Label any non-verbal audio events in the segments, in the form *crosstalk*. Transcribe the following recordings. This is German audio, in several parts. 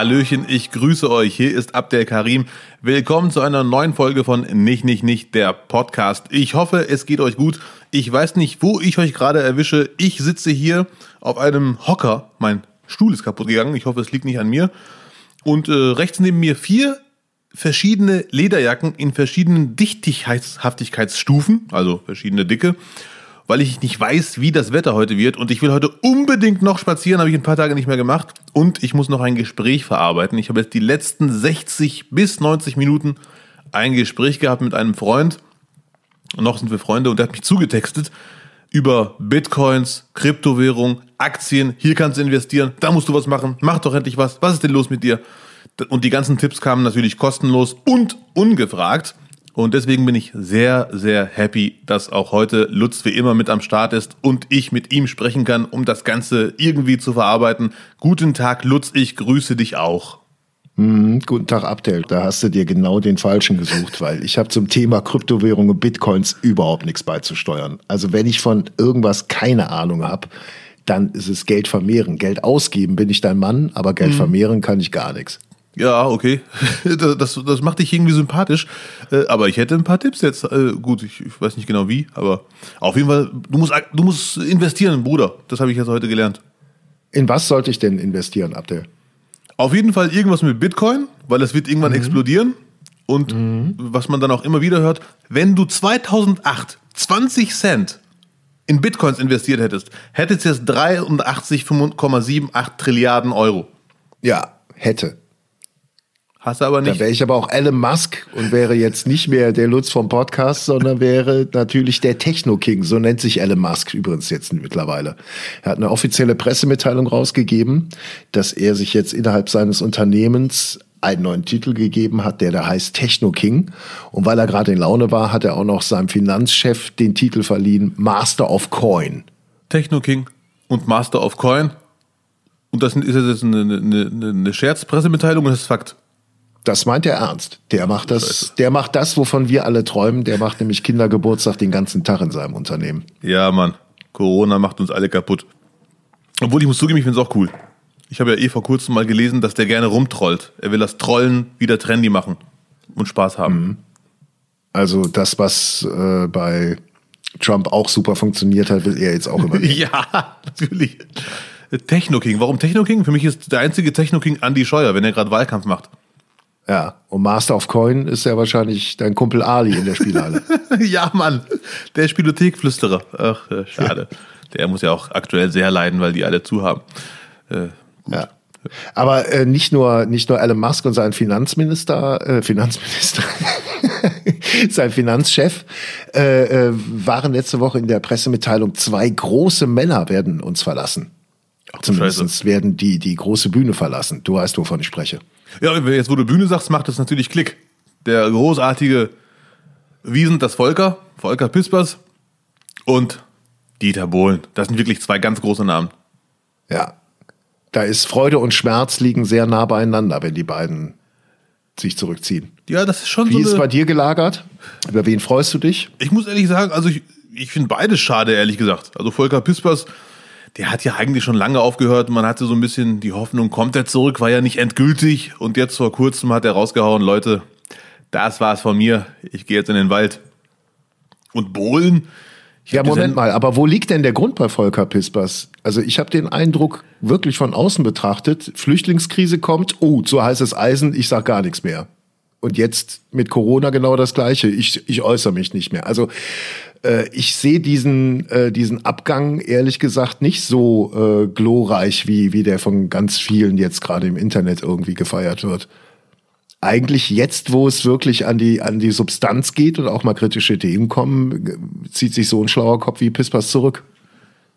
Hallöchen, ich grüße euch. Hier ist Abdel Karim. Willkommen zu einer neuen Folge von Nicht, Nicht, Nicht, der Podcast. Ich hoffe, es geht euch gut. Ich weiß nicht, wo ich euch gerade erwische. Ich sitze hier auf einem Hocker. Mein Stuhl ist kaputt gegangen. Ich hoffe, es liegt nicht an mir. Und äh, rechts neben mir vier verschiedene Lederjacken in verschiedenen Dichtigkeitshaftigkeitsstufen, also verschiedene Dicke weil ich nicht weiß, wie das Wetter heute wird. Und ich will heute unbedingt noch spazieren, habe ich ein paar Tage nicht mehr gemacht. Und ich muss noch ein Gespräch verarbeiten. Ich habe jetzt die letzten 60 bis 90 Minuten ein Gespräch gehabt mit einem Freund. Und noch sind wir Freunde und der hat mich zugetextet über Bitcoins, Kryptowährung, Aktien. Hier kannst du investieren, da musst du was machen. Mach doch endlich was. Was ist denn los mit dir? Und die ganzen Tipps kamen natürlich kostenlos und ungefragt. Und deswegen bin ich sehr, sehr happy, dass auch heute Lutz wie immer mit am Start ist und ich mit ihm sprechen kann, um das Ganze irgendwie zu verarbeiten. Guten Tag, Lutz, ich grüße dich auch. Mhm, guten Tag, Abdel. Da hast du dir genau den Falschen gesucht, weil ich habe zum Thema Kryptowährungen und Bitcoins überhaupt nichts beizusteuern. Also wenn ich von irgendwas keine Ahnung habe, dann ist es Geld vermehren. Geld ausgeben bin ich dein Mann, aber Geld mhm. vermehren kann ich gar nichts. Ja, okay. *laughs* Das, das macht dich irgendwie sympathisch. Äh, aber ich hätte ein paar Tipps jetzt. Äh, gut, ich, ich weiß nicht genau wie, aber auf jeden Fall, du musst, du musst investieren, Bruder. Das habe ich jetzt heute gelernt. In was sollte ich denn investieren, Abdel? Auf jeden Fall irgendwas mit Bitcoin, weil es wird irgendwann mhm. explodieren. Und mhm. was man dann auch immer wieder hört, wenn du 2008 20 Cent in Bitcoins investiert hättest, hättest du jetzt 83,78 Trilliarden Euro. Ja, hätte. Hast du aber nicht. Da wäre ich aber auch Elon Musk und wäre jetzt nicht mehr der Lutz vom Podcast, sondern wäre natürlich der Techno-King. So nennt sich Elon Musk übrigens jetzt mittlerweile. Er hat eine offizielle Pressemitteilung rausgegeben, dass er sich jetzt innerhalb seines Unternehmens einen neuen Titel gegeben hat, der da heißt Techno King. Und weil er gerade in Laune war, hat er auch noch seinem Finanzchef den Titel verliehen Master of Coin. Techno King und Master of Coin. Und das ist jetzt eine, eine, eine Scherzpressemitteilung und das ist Fakt. Das meint er ernst. Der macht das, der macht das, wovon wir alle träumen. Der macht nämlich Kindergeburtstag den ganzen Tag in seinem Unternehmen. Ja, Mann. Corona macht uns alle kaputt. Obwohl, ich muss zugeben, ich finde es auch cool. Ich habe ja eh vor kurzem mal gelesen, dass der gerne rumtrollt. Er will das Trollen wieder trendy machen und Spaß haben. Mhm. Also das, was äh, bei Trump auch super funktioniert hat, will er jetzt auch *laughs* immer. ja, natürlich. Techno King. Warum Techno King? Für mich ist der einzige Techno King Andy Scheuer, wenn er gerade Wahlkampf macht. Ja, und Master of Coin ist ja wahrscheinlich dein Kumpel Ali in der Spielhalle. *laughs* ja, Mann, der Spielothekflüsterer. Ach, äh, schade. Der muss ja auch aktuell sehr leiden, weil die alle zu haben. Äh, ja. Aber äh, nicht nur nicht nur Elon Musk und sein Finanzminister, äh, Finanzminister, *laughs* sein Finanzchef äh, äh, waren letzte Woche in der Pressemitteilung. Zwei große Männer werden uns verlassen. Ach, Zumindest werden die die große Bühne verlassen. Du weißt, wovon ich spreche. Ja, jetzt wo du Bühne sagst, macht das natürlich Klick. Der großartige Wiesent, das Volker, Volker Pispers und Dieter Bohlen. Das sind wirklich zwei ganz große Namen. Ja. Da ist Freude und Schmerz liegen sehr nah beieinander, wenn die beiden sich zurückziehen. Ja, das ist schon Wie so. Wie ist es bei dir gelagert? Über wen freust du dich? Ich muss ehrlich sagen, also ich, ich finde beides schade, ehrlich gesagt. Also Volker Pispers der hat ja eigentlich schon lange aufgehört. Man hatte so ein bisschen die Hoffnung, kommt er zurück, war ja nicht endgültig. Und jetzt vor kurzem hat er rausgehauen, Leute, das war's von mir. Ich gehe jetzt in den Wald. Und Bohlen? Ja, Moment mal, aber wo liegt denn der Grund bei Volker Pispers? Also ich habe den Eindruck, wirklich von außen betrachtet, Flüchtlingskrise kommt, oh, so heißes Eisen, ich sag gar nichts mehr. Und jetzt mit Corona genau das Gleiche. Ich, ich äußere mich nicht mehr. Also äh, ich sehe diesen, äh, diesen Abgang ehrlich gesagt nicht so äh, glorreich, wie, wie der von ganz vielen jetzt gerade im Internet irgendwie gefeiert wird. Eigentlich jetzt, wo es wirklich an die, an die Substanz geht und auch mal kritische Themen kommen, zieht sich so ein schlauer Kopf wie Pispas zurück.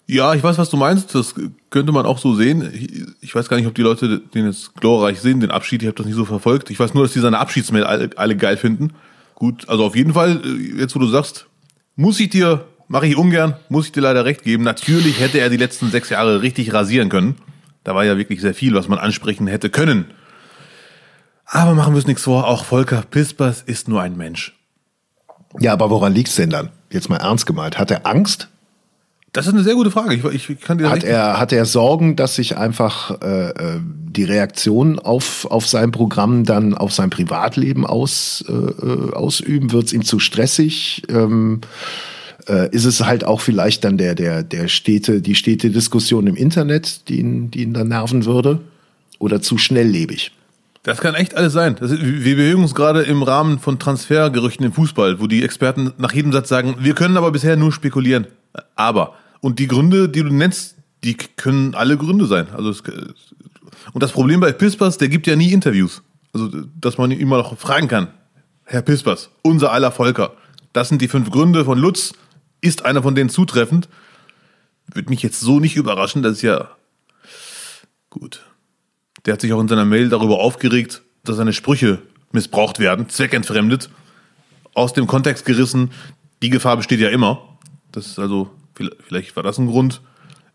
Ja, ich weiß, was du meinst. Das könnte man auch so sehen. Ich weiß gar nicht, ob die Leute den jetzt glorreich sehen, den Abschied. Ich habe das nicht so verfolgt. Ich weiß nur, dass die seine Abschiedsmail alle, alle geil finden. Gut, also auf jeden Fall, äh, jetzt wo du sagst, muss ich dir, mache ich ungern, muss ich dir leider recht geben. Natürlich hätte er die letzten sechs Jahre richtig rasieren können. Da war ja wirklich sehr viel, was man ansprechen hätte können. Aber machen wir es nichts vor, auch Volker Pispers ist nur ein Mensch. Ja, aber woran liegt's denn dann? Jetzt mal ernst gemeint. Hat er Angst? Das ist eine sehr gute Frage. Ich, ich kann dir hat er hat er Sorgen, dass sich einfach äh, äh, die Reaktion auf auf sein Programm dann auf sein Privatleben aus, äh, äh ausüben? Wird es ihm zu stressig? Ähm, äh, ist es halt auch vielleicht dann der der der Städte die Städte-Diskussion im Internet, die ihn die ihn dann nerven würde? Oder zu schnelllebig? Das kann echt alles sein. Das, wir bewegen uns gerade im Rahmen von Transfergerüchten im Fußball, wo die Experten nach jedem Satz sagen, wir können aber bisher nur spekulieren. Aber und die Gründe, die du nennst, die können alle Gründe sein. Also es, und das Problem bei Pispers, der gibt ja nie Interviews. Also, dass man ihn immer noch fragen kann. Herr Pispers, unser aller Volker. Das sind die fünf Gründe von Lutz. Ist einer von denen zutreffend? Würde mich jetzt so nicht überraschen, das ist ja gut. Der hat sich auch in seiner Mail darüber aufgeregt, dass seine Sprüche missbraucht werden, zweckentfremdet, aus dem Kontext gerissen. Die Gefahr besteht ja immer. Das ist also Vielleicht war das ein Grund.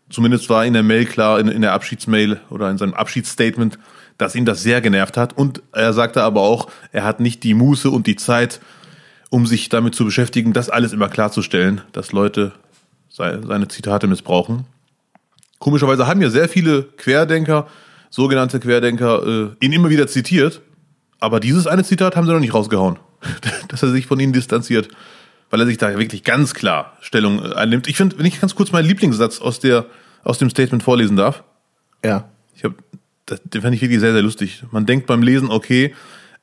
Zumindest war in der Mail klar, in, in der Abschiedsmail oder in seinem Abschiedsstatement, dass ihn das sehr genervt hat. Und er sagte aber auch, er hat nicht die Muße und die Zeit, um sich damit zu beschäftigen, das alles immer klarzustellen, dass Leute seine Zitate missbrauchen. Komischerweise haben ja sehr viele Querdenker, sogenannte Querdenker, äh, ihn immer wieder zitiert. Aber dieses eine Zitat haben sie noch nicht rausgehauen, *laughs* dass er sich von ihnen distanziert weil er sich da wirklich ganz klar Stellung äh, einnimmt. Ich finde, wenn ich ganz kurz meinen Lieblingssatz aus, der, aus dem Statement vorlesen darf. Ja. Ich hab, das, den fand ich wirklich sehr, sehr lustig. Man denkt beim Lesen, okay,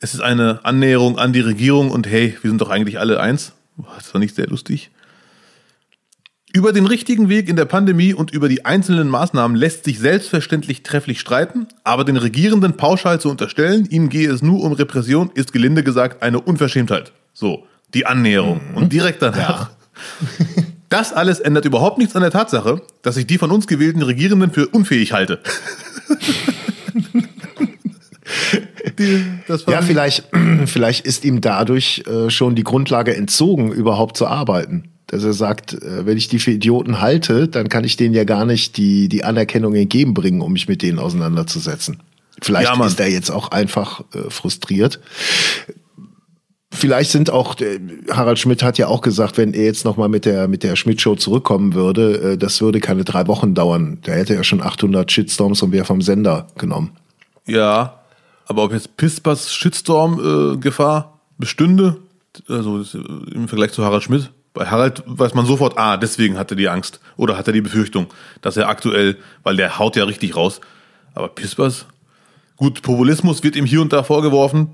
es ist eine Annäherung an die Regierung und hey, wir sind doch eigentlich alle eins. Das war nicht sehr lustig. Über den richtigen Weg in der Pandemie und über die einzelnen Maßnahmen lässt sich selbstverständlich trefflich streiten, aber den Regierenden pauschal zu unterstellen, ihnen gehe es nur um Repression, ist gelinde gesagt eine Unverschämtheit. So die Annäherung. Mhm. Und direkt danach. Ja. *laughs* Das alles ändert überhaupt nichts an der Tatsache, dass ich die von uns gewählten Regierenden für unfähig halte. *laughs* die, ja, vielleicht, *clears throat* vielleicht ist ihm dadurch äh, schon die Grundlage entzogen, überhaupt zu arbeiten. Dass er sagt, äh, wenn ich die für Idioten halte, dann kann ich denen ja gar nicht die, die Anerkennung entgegenbringen, um mich mit denen auseinanderzusetzen. Vielleicht ja, ist er jetzt auch einfach äh, frustriert. Vielleicht sind auch, äh, Harald Schmidt hat ja auch gesagt, wenn er jetzt nochmal mit der, mit der Schmidt-Show zurückkommen würde, äh, das würde keine drei Wochen dauern. Der hätte ja schon 800 Shitstorms und wäre vom Sender genommen. Ja, aber ob jetzt Pispers Shitstorm-Gefahr äh, bestünde, also im Vergleich zu Harald Schmidt, bei Harald weiß man sofort, ah, deswegen hat er die Angst oder hat er die Befürchtung, dass er aktuell, weil der haut ja richtig raus. Aber Pispers, gut, Populismus wird ihm hier und da vorgeworfen,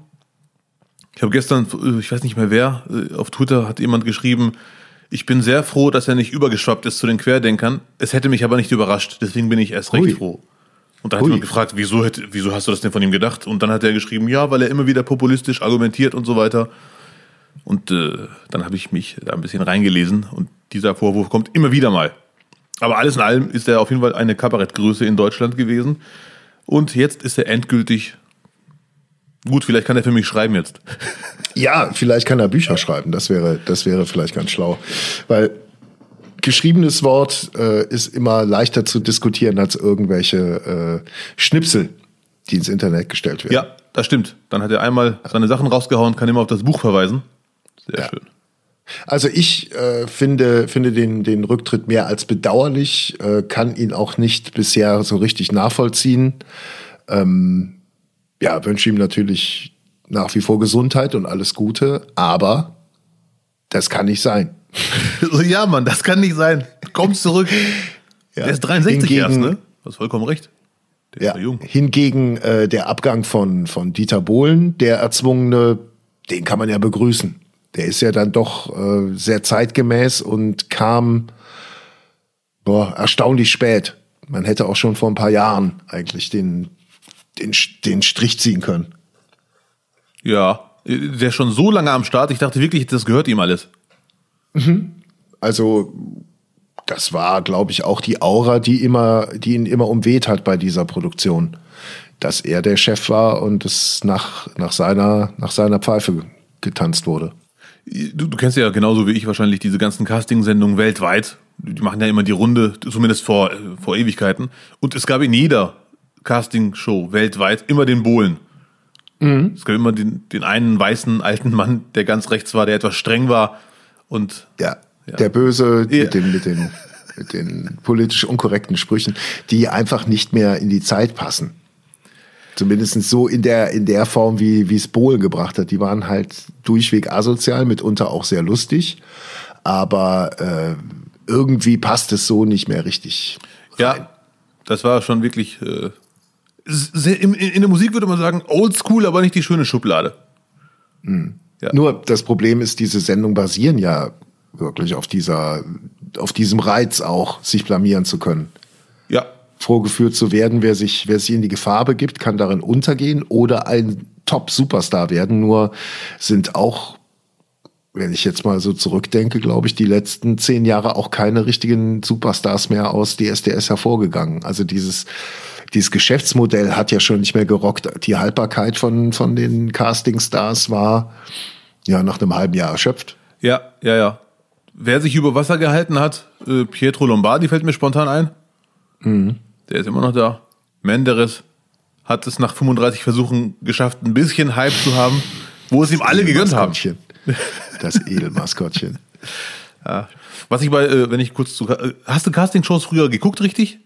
ich habe gestern, äh, ich weiß nicht mehr wer, äh, auf Twitter hat jemand geschrieben, ich bin sehr froh, dass er nicht übergeschwappt ist zu den Querdenkern. Es hätte mich aber nicht überrascht, deswegen bin ich erst recht Ui. froh. Und da hat jemand gefragt, wieso, hätte, wieso hast du das denn von ihm gedacht? Und dann hat er geschrieben, ja, weil er immer wieder populistisch argumentiert und so weiter. Und äh, dann habe ich mich da ein bisschen reingelesen und dieser Vorwurf kommt immer wieder mal. Aber alles in allem ist er auf jeden Fall eine Kabarettgröße in Deutschland gewesen. Und jetzt ist er endgültig Gut, vielleicht kann er für mich schreiben jetzt. Ja, vielleicht kann er Bücher schreiben. Das wäre, das wäre vielleicht ganz schlau. Weil geschriebenes Wort äh, ist immer leichter zu diskutieren als irgendwelche äh, Schnipsel, die ins Internet gestellt werden. Ja, das stimmt. Dann hat er einmal seine Sachen rausgehauen, kann immer auf das Buch verweisen. Sehr ja. schön. Also ich äh, finde, finde den, den Rücktritt mehr als bedauerlich, äh, kann ihn auch nicht bisher so richtig nachvollziehen. Ähm, ja, wünsche ihm natürlich nach wie vor Gesundheit und alles Gute, aber das kann nicht sein. *laughs* ja, Mann, das kann nicht sein. Komm zurück. *laughs* Ja. Der ist 63 Hingegen, erst, ne? Du hast vollkommen recht. Der ja. ist jung. Hingegen äh, der Abgang von, von Dieter Bohlen, der erzwungene, den kann man ja begrüßen. Der ist ja dann doch äh, sehr zeitgemäß und kam boah, erstaunlich spät. Man hätte auch schon vor ein paar Jahren eigentlich den, den, den Strich ziehen können. Ja, der ist schon so lange am Start. Ich dachte wirklich, das gehört ihm alles. Mhm. Also, das war, glaube ich, auch die Aura, die immer, die ihn immer umweht hat bei dieser Produktion. Dass er der Chef war und es nach, nach seiner, nach seiner Pfeife getanzt wurde. Du, du kennst ja genauso wie ich wahrscheinlich diese ganzen Casting-Sendungen weltweit. Die machen ja immer die Runde, zumindest vor, vor Ewigkeiten. Und es gab in jeder Castingshow weltweit immer den Bohlen. Mhm. Es gab immer den, den einen weißen alten Mann, der ganz rechts war, der etwas streng war und ja, ja. der Böse ja. mit dem mit dem mit den politisch unkorrekten Sprüchen, die einfach nicht mehr in die Zeit passen. Zumindest so in der, in der Form, wie, wie es Bohlen gebracht hat. Die waren halt durchweg asozial, mitunter auch sehr lustig. Aber äh, irgendwie passt es so nicht mehr richtig. Rein. Ja, das war schon wirklich. Äh, in, in, der Musik würde man sagen, oldschool, aber nicht die schöne Schublade. Mhm. Ja. Nur das Problem ist, diese Sendungen basieren ja wirklich auf dieser, auf diesem Reiz auch, sich blamieren zu können. Ja. Vorgeführt zu werden, wer sich, wer sich in die Gefahr begibt, kann darin untergehen oder ein Top-Superstar werden. Nur sind auch, wenn ich jetzt mal so zurückdenke, glaube ich, die letzten zehn Jahre auch keine richtigen Superstars mehr aus DSDS hervorgegangen. Also dieses, dieses Geschäftsmodell hat ja schon nicht mehr gerockt. Die Haltbarkeit von, von den Castingstars war ja nach einem halben Jahr erschöpft. Ja, ja, ja. Wer sich über Wasser gehalten hat, äh, Pietro Lombardi fällt mir spontan ein. Mhm. Der ist immer noch da. Menderes hat es nach 35 Versuchen geschafft, ein bisschen Hype zu haben, wo es ihm alle gegönnt haben. Das *laughs* Edelmaskottchen. ja. Was ich bei, äh, wenn ich kurz zu, äh, hast du Castingshows früher geguckt, richtig?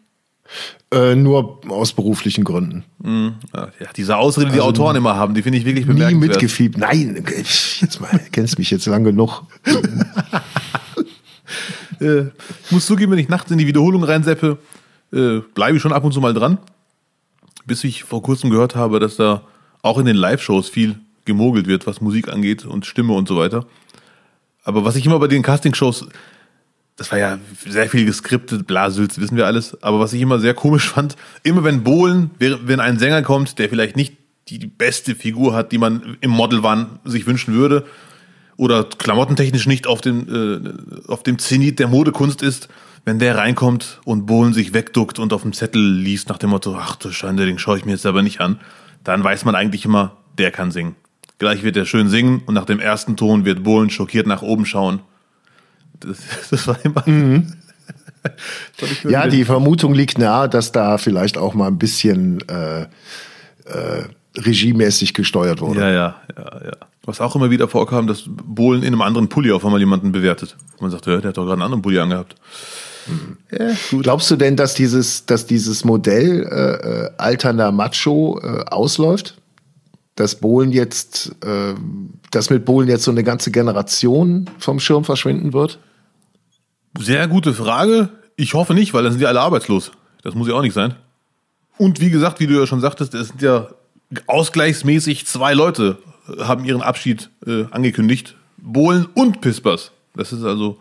Äh, nur aus beruflichen Gründen. Mhm. Ja, diese Ausrede, die also, Autoren immer haben, die finde ich wirklich bemerkenswert. Nie mitgefiebert. Nein, jetzt mal, kennst mich jetzt lang genug. *laughs* äh, ich muss zugeben, wenn ich nachts in die Wiederholung reinseppe, äh, bleibe ich schon ab und zu mal dran. Bis ich vor kurzem gehört habe, dass da auch in den Live-Shows viel gemogelt wird, was Musik angeht und Stimme und so weiter. Aber was ich immer bei den Casting-Shows das war ja sehr viel geskriptet, Blasülz, wissen wir alles. Aber was ich immer sehr komisch fand, immer wenn Bohlen, wenn ein Sänger kommt, der vielleicht nicht die beste Figur hat, die man im Modelwahn sich wünschen würde, oder klamottentechnisch nicht auf dem, äh, auf dem Zenit der Modekunst ist, wenn der reinkommt und Bohlen sich wegduckt und auf dem Zettel liest nach dem Motto, ach du Schande, den schaue ich mir jetzt aber nicht an, dann weiß man eigentlich immer, der kann singen. Gleich wird er schön singen und nach dem ersten Ton wird Bohlen schockiert nach oben schauen das, *laughs* das war immer. Mhm. *laughs* ja, die Vermutung liegt nahe, dass da vielleicht auch mal ein bisschen äh, äh, regiemäßig gesteuert wurde. Ja, ja, ja, ja. Was auch immer wieder vorkam, dass Bohlen in einem anderen Pulli auf einmal jemanden bewertet. Man sagt, ja, der hat doch gerade einen anderen Pulli angehabt. Mhm. Ja, Glaubst du denn, dass dieses, dass dieses Modell äh, äh alternder Macho äh, ausläuft? Dass Bohlen jetzt, äh, dass mit Bohlen jetzt so eine ganze Generation vom Schirm verschwinden wird? Sehr gute Frage. Ich hoffe nicht, weil dann sind die alle arbeitslos. Das muss ja auch nicht sein. Und wie gesagt, wie du ja schon sagtest, es sind ja ausgleichsmäßig zwei Leute äh, haben ihren Abschied äh, angekündigt. Bohlen und Pispers. Das ist also.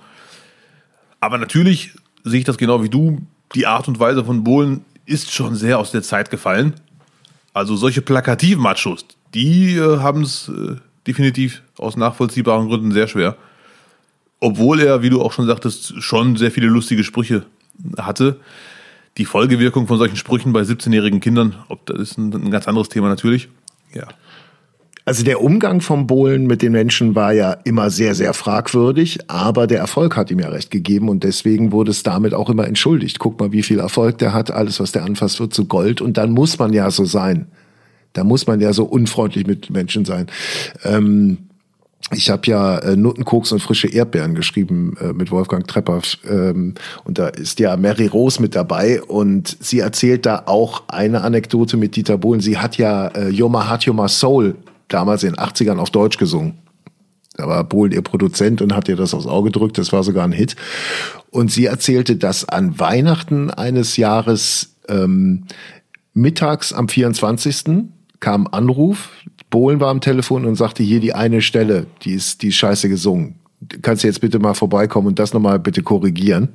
Aber natürlich sehe ich das genau wie du. Die Art und Weise von Bohlen ist schon sehr aus der Zeit gefallen. Also solche plakativen Machos, die äh, haben es äh, definitiv aus nachvollziehbaren Gründen sehr schwer obwohl er, wie du auch schon sagtest, schon sehr viele lustige Sprüche hatte. Die Folgewirkung von solchen Sprüchen bei 17-jährigen Kindern, ob das ist ein, ein ganz anderes Thema natürlich. Ja. Also der Umgang vom Bohlen mit den Menschen war ja immer sehr, sehr fragwürdig, aber der Erfolg hat ihm ja recht gegeben und deswegen wurde es damit auch immer entschuldigt. Guck mal, wie viel Erfolg der hat, alles, was der anfasst, wird zu Gold und dann muss man ja so sein. Da muss man ja so unfreundlich mit Menschen sein. Ähm, ich habe ja äh, Nuttenkoks und frische Erdbeeren geschrieben äh, mit Wolfgang Trepper ähm, und da ist ja Mary Rose mit dabei und sie erzählt da auch eine Anekdote mit Dieter Bohlen. Sie hat ja äh, Heart, You're My Soul damals in den 80ern auf Deutsch gesungen. Da war Bohlen ihr Produzent und hat ihr das aufs Auge gedrückt. Das war sogar ein Hit. Und sie erzählte, dass an Weihnachten eines Jahres ähm, mittags am 24 kam Anruf, Bohlen war am Telefon und sagte, hier die eine Stelle, die ist, die ist scheiße gesungen. Kannst du jetzt bitte mal vorbeikommen und das nochmal bitte korrigieren?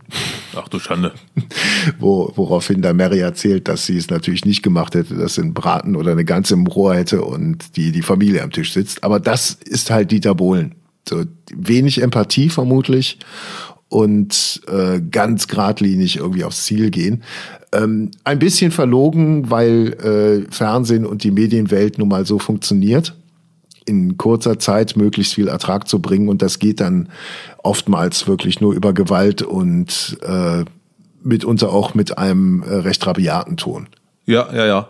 Ach du Schande. *laughs* Wo, woraufhin da Mary erzählt, dass sie es natürlich nicht gemacht hätte, dass sie einen Braten oder eine ganze im Rohr hätte und die, die Familie am Tisch sitzt. Aber das ist halt Dieter Bohlen. So wenig Empathie vermutlich und äh, ganz geradlinig irgendwie aufs Ziel gehen. Ähm, ein bisschen verlogen, weil äh, Fernsehen und die Medienwelt nun mal so funktioniert, in kurzer Zeit möglichst viel Ertrag zu bringen und das geht dann oftmals wirklich nur über Gewalt und äh, mitunter auch mit einem äh, recht rabiaten Ton. Ja, ja, ja.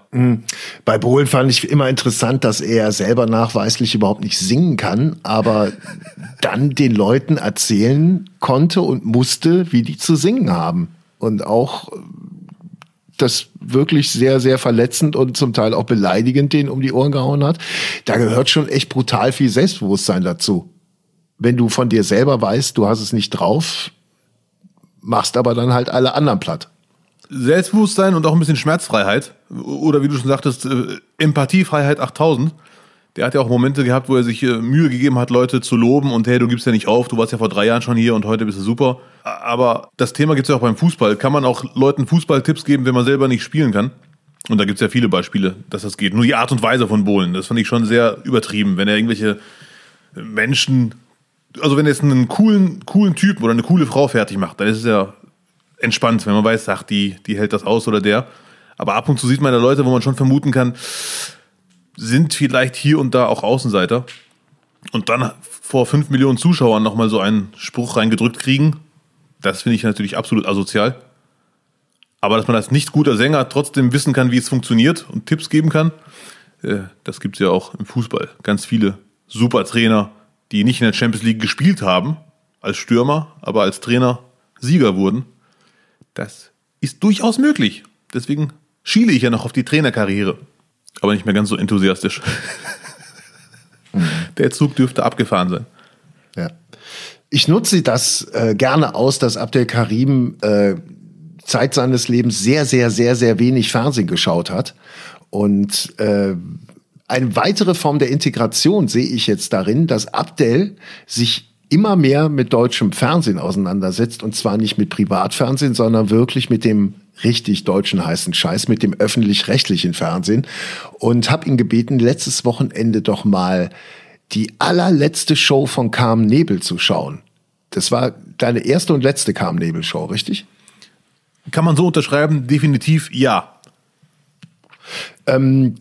Bei Bohlen fand ich immer interessant, dass er selber nachweislich überhaupt nicht singen kann, aber *laughs* dann den Leuten erzählen konnte und musste, wie die zu singen haben. Und auch das wirklich sehr, sehr verletzend und zum Teil auch beleidigend denen um die Ohren gehauen hat. Da gehört schon echt brutal viel Selbstbewusstsein dazu. Wenn du von dir selber weißt, du hast es nicht drauf, machst aber dann halt alle anderen platt. Selbstbewusstsein und auch ein bisschen Schmerzfreiheit. Oder wie du schon sagtest, äh, Empathiefreiheit 8000. Der hat ja auch Momente gehabt, wo er sich äh, Mühe gegeben hat, Leute zu loben und hey, du gibst ja nicht auf, du warst ja vor drei Jahren schon hier und heute bist du super. Aber das Thema gibt es ja auch beim Fußball. Kann man auch Leuten Fußballtipps geben, wenn man selber nicht spielen kann? Und da gibt es ja viele Beispiele, dass das geht. Nur die Art und Weise von Bohlen, das fand ich schon sehr übertrieben. Wenn er irgendwelche Menschen, also wenn er jetzt einen coolen, coolen Typen oder eine coole Frau fertig macht, dann ist es ja entspannt, wenn man weiß, ach, die, die hält das aus oder der. Aber ab und zu sieht man da Leute, wo man schon vermuten kann, sind vielleicht hier und da auch Außenseiter. Und dann vor fünf Millionen Zuschauern nochmal so einen Spruch reingedrückt kriegen, das finde ich natürlich absolut asozial. Aber dass man als nicht guter Sänger trotzdem wissen kann, wie es funktioniert und Tipps geben kann, äh, das gibt es ja auch im Fußball. Ganz viele super Trainer, die nicht in der Champions League gespielt haben, als Stürmer, aber als Trainer Sieger wurden. Das ist durchaus möglich. Deswegen schiele ich ja noch auf die Trainerkarriere. Aber nicht mehr ganz so enthusiastisch. Der Zug dürfte abgefahren sein. Ja. Ich nutze das äh, gerne aus, dass Abdel Karim äh, Zeit seines Lebens sehr, sehr, sehr, sehr wenig Fernsehen geschaut hat. Und äh, eine weitere Form der Integration sehe ich jetzt darin, dass Abdel sich immer mehr mit deutschem Fernsehen auseinandersetzt und zwar nicht mit Privatfernsehen, sondern wirklich mit dem richtig deutschen heißen Scheiß, mit dem öffentlich-rechtlichen Fernsehen und habe ihn gebeten, letztes Wochenende doch mal die allerletzte Show von Carmen Nebel zu schauen. Das war deine erste und letzte Carmen Nebel Show, richtig? Kann man so unterschreiben? Definitiv ja. Ähm,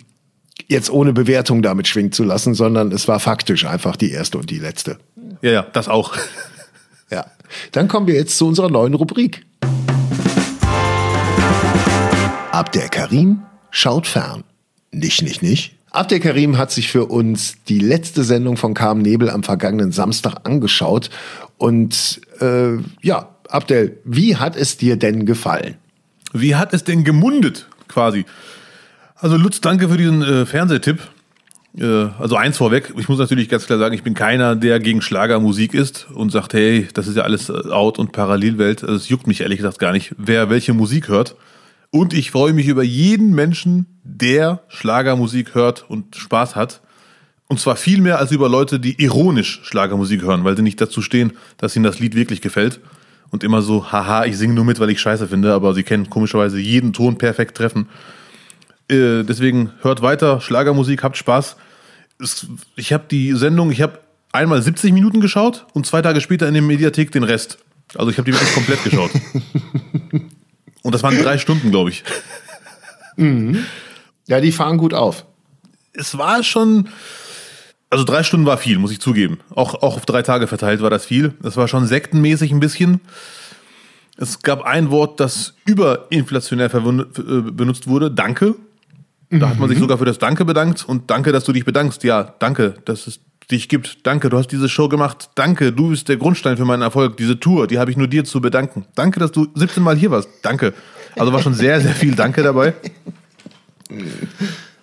jetzt ohne Bewertung damit schwingen zu lassen, sondern es war faktisch einfach die erste und die letzte. Ja, ja, das auch. Ja. Dann kommen wir jetzt zu unserer neuen Rubrik. Abder Karim schaut fern. Nicht, nicht, nicht. Abder Karim hat sich für uns die letzte Sendung von Carmen Nebel am vergangenen Samstag angeschaut. Und äh, ja, Abdel, wie hat es dir denn gefallen? Wie hat es denn gemundet, quasi? Also Lutz, danke für diesen äh, Fernsehtipp. Äh, also eins vorweg, ich muss natürlich ganz klar sagen, ich bin keiner, der gegen Schlagermusik ist und sagt, hey, das ist ja alles äh, Out- und Parallelwelt. Also es juckt mich ehrlich gesagt gar nicht, wer welche Musik hört. Und ich freue mich über jeden Menschen, der Schlagermusik hört und Spaß hat. Und zwar viel mehr als über Leute, die ironisch Schlagermusik hören, weil sie nicht dazu stehen, dass ihnen das Lied wirklich gefällt. Und immer so, haha, ich singe nur mit, weil ich scheiße finde, aber sie kennen komischerweise jeden Ton perfekt treffen. Äh, deswegen hört weiter, Schlagermusik, habt Spaß. Es, ich habe die Sendung, ich habe einmal 70 Minuten geschaut und zwei Tage später in der Mediathek den Rest. Also ich habe die wirklich komplett geschaut. *laughs* Und das waren drei Stunden, glaube ich. Mhm. Ja, die fahren gut auf. Es war schon, also drei Stunden war viel, muss ich zugeben. Auch, auch auf drei Tage verteilt war das viel. Es war schon sektenmäßig ein bisschen. Es gab ein Wort, das überinflationär benutzt wurde. Danke. Da hat man sich sogar für das Danke bedankt und danke, dass du dich bedankst. Ja, danke, dass es dich gibt. Danke, du hast diese Show gemacht. Danke, du bist der Grundstein für meinen Erfolg. Diese Tour, die habe ich nur dir zu bedanken. Danke, dass du 17 Mal hier warst. Danke. Also war schon sehr, sehr viel Danke dabei. *laughs*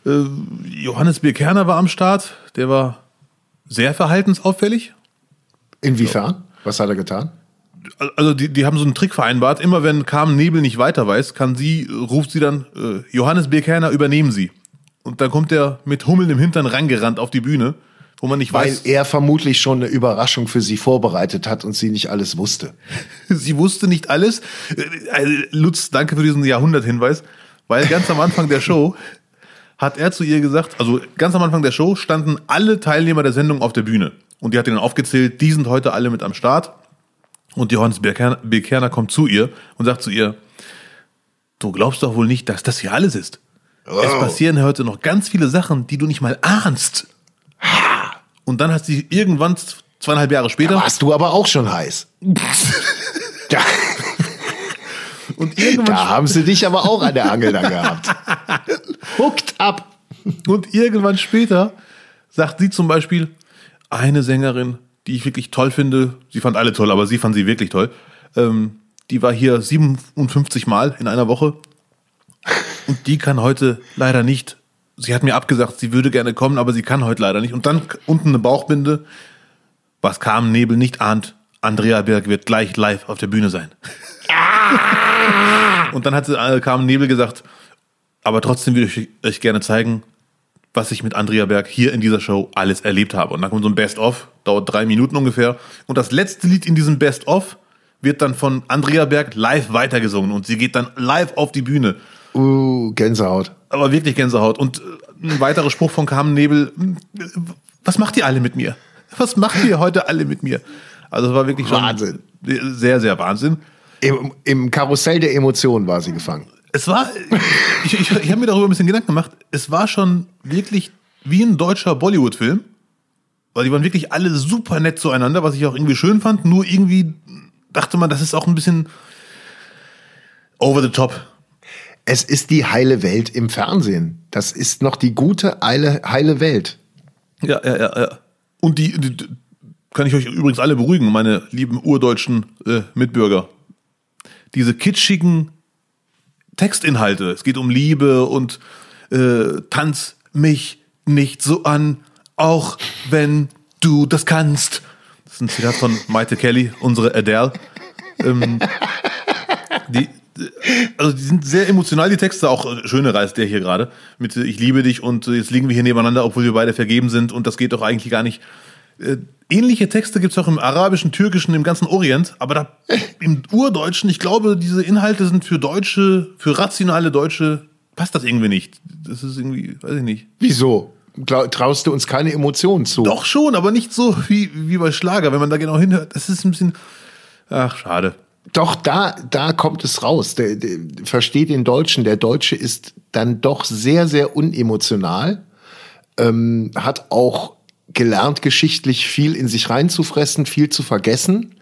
Äh, Johannes Bierkerner war am Start. Der war sehr verhaltensauffällig. Inwiefern? Was hat er getan? Also die, die haben so einen Trick vereinbart. Immer wenn Carmen Nebel nicht weiter weiß, kann sie, ruft sie dann, äh, Johannes Bierkerner, übernehmen Sie. Und dann kommt er mit Hummeln im Hintern rangerannt auf die Bühne, wo man nicht Weil weiß. er vermutlich schon eine Überraschung für sie vorbereitet hat und sie nicht alles wusste. *laughs* Sie wusste nicht alles. Äh, Lutz, danke für diesen Jahrhunderthinweis. Weil ganz am Anfang der Show hat er zu ihr gesagt, also ganz am Anfang der Show standen alle Teilnehmer der Sendung auf der Bühne. Und die hat ihnen aufgezählt, die sind heute alle mit am Start. Und Johannes Bekerner, kommt zu ihr und sagt zu ihr, du glaubst doch wohl nicht, dass das hier alles ist. Es passieren heute noch ganz viele Sachen, die du nicht mal ahnst. Und dann hat sie irgendwann zweieinhalb Jahre später. Warst du aber auch schon heiß. *laughs* ja. Und irgendwann, Da haben sie dich aber auch an der Angel dann gehabt. *laughs* Hooked up. und irgendwann später sagt sie zum Beispiel, eine Sängerin, die ich wirklich toll finde, sie fand alle toll, aber sie fand sie wirklich toll, ähm, die war hier 57 Mal in einer Woche und die kann heute leider nicht. Sie hat mir abgesagt, sie würde gerne kommen, aber sie kann heute leider nicht. Und dann unten eine Bauchbinde, was Carmen Nebel nicht ahnt, Andrea Berg wird gleich live auf der Bühne sein. Und dann hat äh, Carmen Nebel gesagt, aber trotzdem würde ich euch gerne zeigen, was ich mit Andrea Berg hier in dieser Show alles erlebt habe. Und dann kommt so ein Best-of, dauert drei Minuten ungefähr. Und das letzte Lied in diesem Best-of wird dann von Andrea Berg live weitergesungen. Und sie geht dann live auf die Bühne. Uh, Gänsehaut. Aber wirklich Gänsehaut. Und äh, ein weiterer Spruch von Carmen Nebel, was macht ihr alle mit mir? Was macht ihr heute alle mit mir? Also es war wirklich schon Wahnsinn. sehr, sehr Wahnsinn. Im, Im Karussell der Emotionen war sie gefangen. Es war, ich, ich, ich habe mir darüber ein bisschen Gedanken gemacht. Es war schon wirklich wie ein deutscher Bollywood-Film, weil die waren wirklich alle super nett zueinander, was ich auch irgendwie schön fand. Nur irgendwie dachte man, das ist auch ein bisschen over the top. Es ist die heile Welt im Fernsehen. Das ist noch die gute, heile, heile Welt. Ja, ja, ja, ja. Und die, die die kann ich euch übrigens alle beruhigen, meine lieben urdeutschen äh, Mitbürger. Diese kitschigen Textinhalte. Es geht um Liebe und äh, tanz mich nicht so an, auch wenn du das kannst. Das ist ein Zitat von Maite Kelly, unsere Adele. Ähm, die, also die sind sehr emotional, die Texte, auch äh, schöne reißt der hier gerade. Mit äh, Ich liebe dich und äh, jetzt liegen wir hier nebeneinander, obwohl wir beide vergeben sind und das geht doch eigentlich gar nicht. Äh, ähnliche Texte gibt es auch im Arabischen, Türkischen, im ganzen Orient, aber da *laughs* im Urdeutschen, ich glaube, diese Inhalte sind für Deutsche, für rationale Deutsche, passt das irgendwie nicht. Das ist irgendwie, weiß ich nicht. Wieso? Traust du uns keine Emotionen zu? Doch schon, aber nicht so wie, wie bei Schlager, wenn man da genau hinhört. Das ist ein bisschen, ach, schade. Doch, da, da kommt es raus. Der, der, versteht den Deutschen. Der Deutsche ist dann doch sehr, sehr unemotional. Ähm, hat auch gelernt, geschichtlich viel in sich reinzufressen, viel zu vergessen.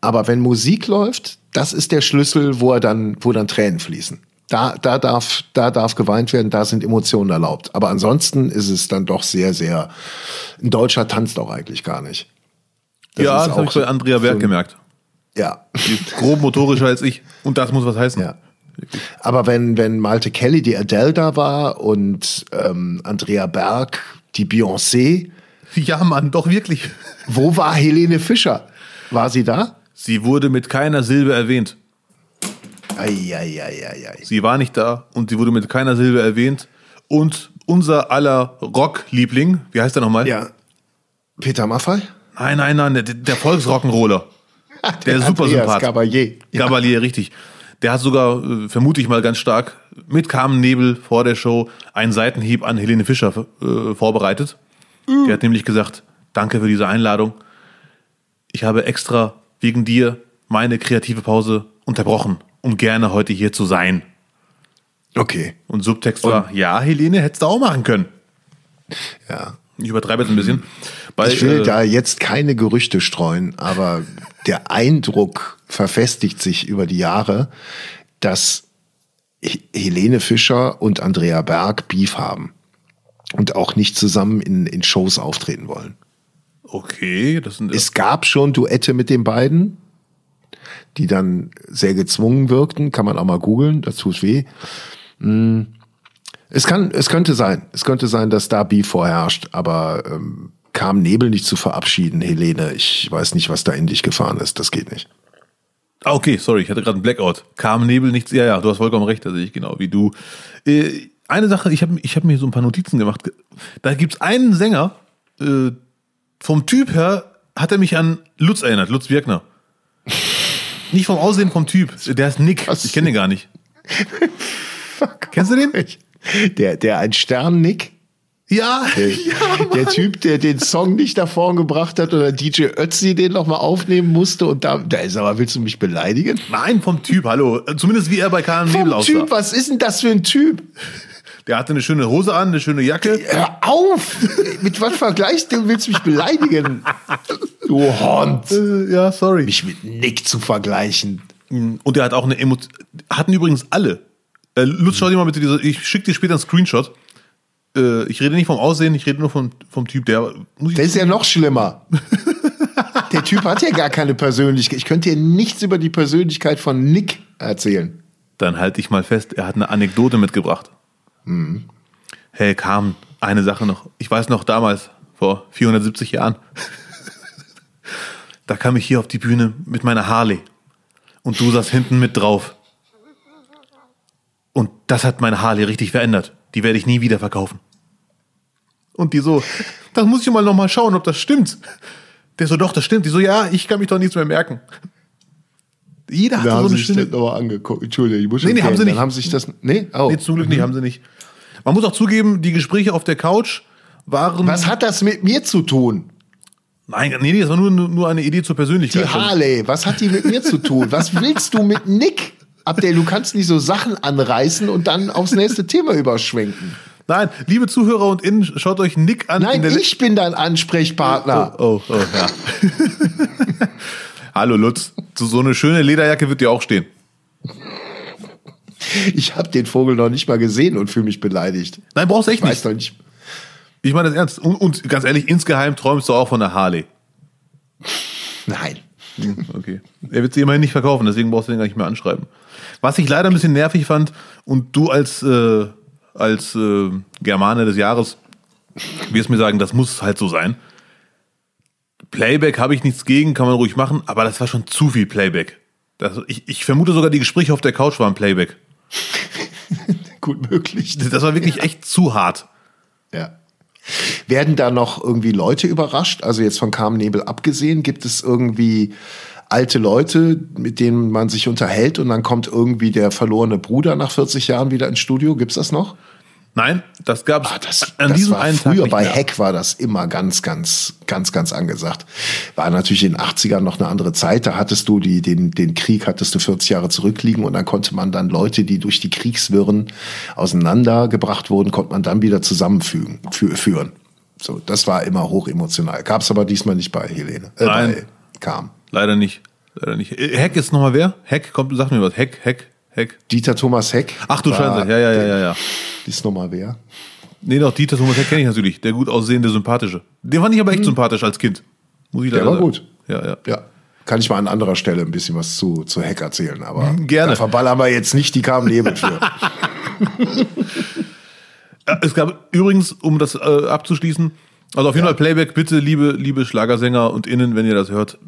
Aber wenn Musik läuft, das ist der Schlüssel, wo er dann, wo dann Tränen fließen. Da, da darf, da darf geweint werden, da sind Emotionen erlaubt. Aber ansonsten ist es dann doch sehr, sehr, ein Deutscher tanzt auch eigentlich gar nicht. Das ja, das habe auch ich bei Andrea Berg so gemerkt. Ja. Die ist grob motorischer als ich. Und das muss was heißen. Ja. Aber wenn, wenn Malte Kelly, die Adele da war und ähm, Andrea Berg, die Beyoncé, Ja, Mann, doch wirklich. wo war Helene Fischer? War sie da? Sie wurde mit keiner Silbe erwähnt. Eieieiei. Sie war nicht da und sie wurde mit keiner Silbe erwähnt. Und unser aller Rock-Liebling, wie heißt der nochmal? Ja. Peter Maffay? Nein, nein, nein, der, der Volksrock'n'Roller. *laughs* Der super Andreas Sympath. Gabalier. Ja. Gabalier, richtig. Der hat sogar, äh, vermute ich mal ganz stark, mit Carmen Nebel vor der Show einen Seitenhieb an Helene Fischer äh, vorbereitet. Die hat nämlich gesagt, danke für diese Einladung. Ich habe extra wegen dir meine kreative Pause unterbrochen, um gerne heute hier zu sein. Okay. Und Subtext war, ja, Helene, hättest du auch machen können. Ja. Ich übertreibe jetzt ein bisschen. Bei, Ich will äh, da jetzt keine Gerüchte streuen, aber der Eindruck verfestigt sich über die Jahre, dass He- Helene Fischer und Andrea Berg Beef haben und auch nicht zusammen in, in Shows auftreten wollen. Okay, das sind Es gab schon Duette mit den beiden, die dann sehr gezwungen wirkten. Kann man auch mal googeln, das tut weh. Hm. Es, kann, es könnte sein, es könnte sein, dass da Beef vorherrscht, aber ähm, kam Nebel nicht zu verabschieden, Helene. Ich weiß nicht, was da in dich gefahren ist. Das geht nicht. Ah, okay, sorry, ich hatte gerade einen Blackout. Kam Nebel nichts. Ja, ja, du hast vollkommen recht, da sehe ich genau wie du. Äh, eine Sache, ich habe ich hab mir so ein paar Notizen gemacht. Da gibt's einen Sänger, äh, vom Typ her hat er mich an Lutz erinnert, Lutz Wirkner. *laughs* Nicht vom Aussehen, vom Typ. Der ist Nick. Ich kenne den gar nicht. *laughs* Kennst du den? Der, der ein Stern Nick, Ja, der, *laughs* ja, der Typ, der den Song nicht davor gebracht hat oder DJ Ötzi den noch mal aufnehmen musste und da, da ist aber, willst du mich beleidigen? Nein, vom Typ, hallo. Zumindest wie er bei Karl Nebel Vom aussah. Typ, was ist denn das für ein Typ? Der hatte eine schöne Hose an, eine schöne Jacke. Hör auf! Mit was vergleichst du? Willst mich beleidigen? Du Hund. Äh, ja, sorry. Mich mit Nick zu vergleichen. Und der hat auch eine Emotion. Hatten übrigens alle. Äh, Lutz, schau dir mal bitte diese. Ich schicke dir später einen Screenshot. Äh, ich rede nicht vom Aussehen, ich rede nur vom, vom Typ. Der, Der ist ja noch schlimmer. *laughs* Der Typ hat ja gar keine Persönlichkeit. Ich könnte dir nichts über die Persönlichkeit von Nick erzählen. Dann halte ich mal fest, er hat eine Anekdote mitgebracht. Hey, kam eine Sache noch. Ich weiß noch damals, vor 470 Jahren, *laughs* da kam ich hier auf die Bühne mit meiner Harley. Und du saß hinten mit drauf. Und das hat meine Harley richtig verändert. Die werde ich nie wieder verkaufen. Und die so, *laughs* das muss ich mal noch mal schauen, ob das stimmt. Der so, doch, das stimmt. Die so, ja, ich kann mich doch nichts mehr merken. Jeder hatte Da so haben eine sie sich das aber angeguckt. Entschuldigung, ich muss Nee, nee, haben sie nicht. Dann haben sich das. Nee, oh. Nee, zum Glück nicht, haben sie nicht. Man muss auch zugeben, die Gespräche auf der Couch waren. Was hat das mit mir zu tun? Nein, nee, nee, das war nur, nur eine Idee zur Persönlichkeit. Die Harley, was hat die mit mir zu tun? Was willst du mit Nick? Abdel, du kannst nicht so Sachen anreißen und dann aufs nächste Thema überschwenken. Nein, liebe Zuhörer und Innen, schaut euch Nick an. Nein, ich bin dein Ansprechpartner. Oh, oh, ja. *laughs* Hallo Lutz, so, so eine schöne Lederjacke wird dir auch stehen. Ich habe den Vogel noch nicht mal gesehen und fühle mich beleidigt. Nein, brauchst du echt Ich weiß nicht. doch nicht. Ich meine das ernst. Und, und ganz ehrlich, insgeheim träumst du auch von der Harley. Nein. Hm, Okay. Er wird sie immerhin nicht verkaufen, deswegen brauchst du den gar nicht mehr anschreiben. Was ich leider ein bisschen nervig fand, und du als, äh, als äh, Germane des Jahres wirst mir sagen, das muss halt so sein. Playback habe ich nichts gegen, kann man ruhig machen, aber das war schon zu viel Playback. Das, ich, ich vermute sogar, die Gespräche auf der Couch waren Playback. *laughs* Gut möglich. Das war wirklich echt zu hart. Ja. Werden da noch irgendwie Leute überrascht? Also jetzt von Carmen Nebel abgesehen, gibt es irgendwie alte Leute, mit denen man sich unterhält und dann kommt irgendwie der verlorene Bruder nach 40 Jahren wieder ins Studio? Gibt's das noch? Nein, das gab es Ah, das, an das diesem war einen Tag früher nicht bei mehr. Heck war das immer ganz, ganz, ganz, ganz angesagt. War natürlich in den 80ern noch eine andere Zeit. Da hattest du die, den, den Krieg hattest du 40 Jahre zurückliegen und dann konnte man dann Leute, die durch die Kriegswirren auseinandergebracht wurden, konnte man dann wieder zusammenfügen, fü führen. So, das war immer hoch emotional. Gab's aber diesmal nicht bei Helene. Äh, Nein. bei Kam. Leider nicht. Leider nicht. Äh, Heck ist nochmal wer? Heck, kommt, sag mir was. Heck, Heck, Heck. Dieter Thomas Heck. Ach du war- Scheiße, ja, ja, ja, ja, ja. Ist nochmal wer? Nee, doch, Dieter Thomas Heck kenne ich natürlich. Der gut aussehende, sympathische. Den fand ich aber echt sympathisch als Kind. Muss ich Der war sagen. gut. Ja, ja. Ja. Kann ich mal an anderer Stelle ein bisschen was zu, zu Heck erzählen, aber Gerne. da verballern wir jetzt nicht die Carmen Nebel für. *laughs* Es gab übrigens, um das äh, abzuschließen, also auf jeden Fall Playback, bitte, liebe, liebe Schlagersänger und Innen, wenn ihr das hört,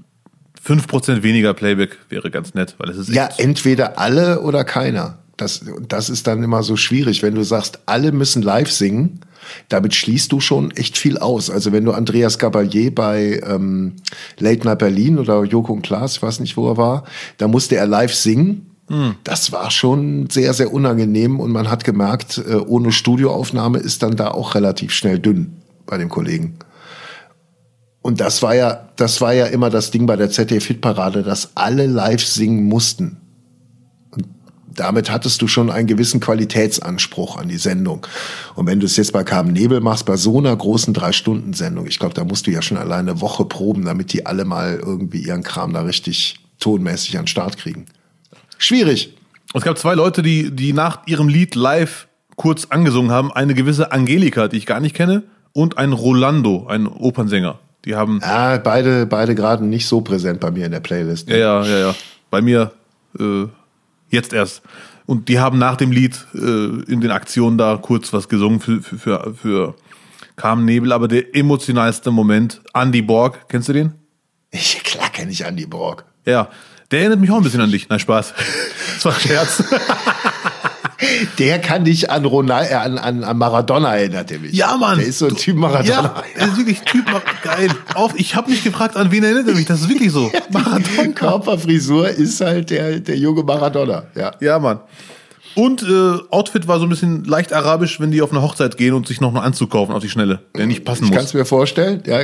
5% weniger Playback wäre ganz nett, weil es ist Ja, entweder alle oder keiner. Das, das ist dann immer so schwierig, wenn du sagst, alle müssen live singen. Damit schließt du schon echt viel aus. Also wenn du Andreas Gabalier bei ähm, Late Night Berlin oder Joko und Klaas, ich weiß nicht, wo er war, da musste er live singen. Das war schon sehr, sehr unangenehm und man hat gemerkt, äh, ohne Studioaufnahme ist dann da auch relativ schnell dünn bei dem Kollegen. Und das war ja, das war ja immer das Ding bei der ZDF-Hitparade, dass alle live singen mussten. Und damit hattest du schon einen gewissen Qualitätsanspruch an die Sendung. Und wenn du es jetzt bei Carmen Nebel machst, bei so einer großen Drei-Stunden-Sendung, ich glaube, da musst du ja schon alleine eine Woche proben, damit die alle mal irgendwie ihren Kram da richtig tonmäßig an den Start kriegen. Schwierig. Es gab zwei Leute, die, die nach ihrem Lied live kurz angesungen haben. Eine gewisse Angelika, die ich gar nicht kenne, und ein Rolando, ein Opernsänger. Die haben, Ja, beide, beide gerade nicht so präsent bei mir in der Playlist. ja, ja, ja, ja, bei mir äh, jetzt erst. Und die haben nach dem Lied äh, in den Aktionen da kurz was gesungen für, für, für, für Carmen Nebel. Aber der emotionalste Moment, Andy Borg, kennst du den? Ich, klar kenne ich Andy Borg. Ja, der erinnert mich auch ein bisschen an dich. Nein, Spaß. *laughs* Das war ein Scherz. *laughs* Der kann dich an, Ronald, äh, an, an, an Maradona erinnert er mich. Ja, Mann. Der ist so ein Typ Maradona. Ja, er ist wirklich Typ Mar geil. Auf, ich habe mich gefragt, an wen erinnert er mich? Das ist wirklich so. *laughs* Die Körperfrisur ist halt der, der junge Maradona. Ja. Ja, Mann. Und äh, Outfit war so ein bisschen leicht arabisch, wenn die auf eine Hochzeit gehen und sich noch einen Anzug kaufen auf die Schnelle, der nicht passen Ich muss. es mir vorstellen. Ja.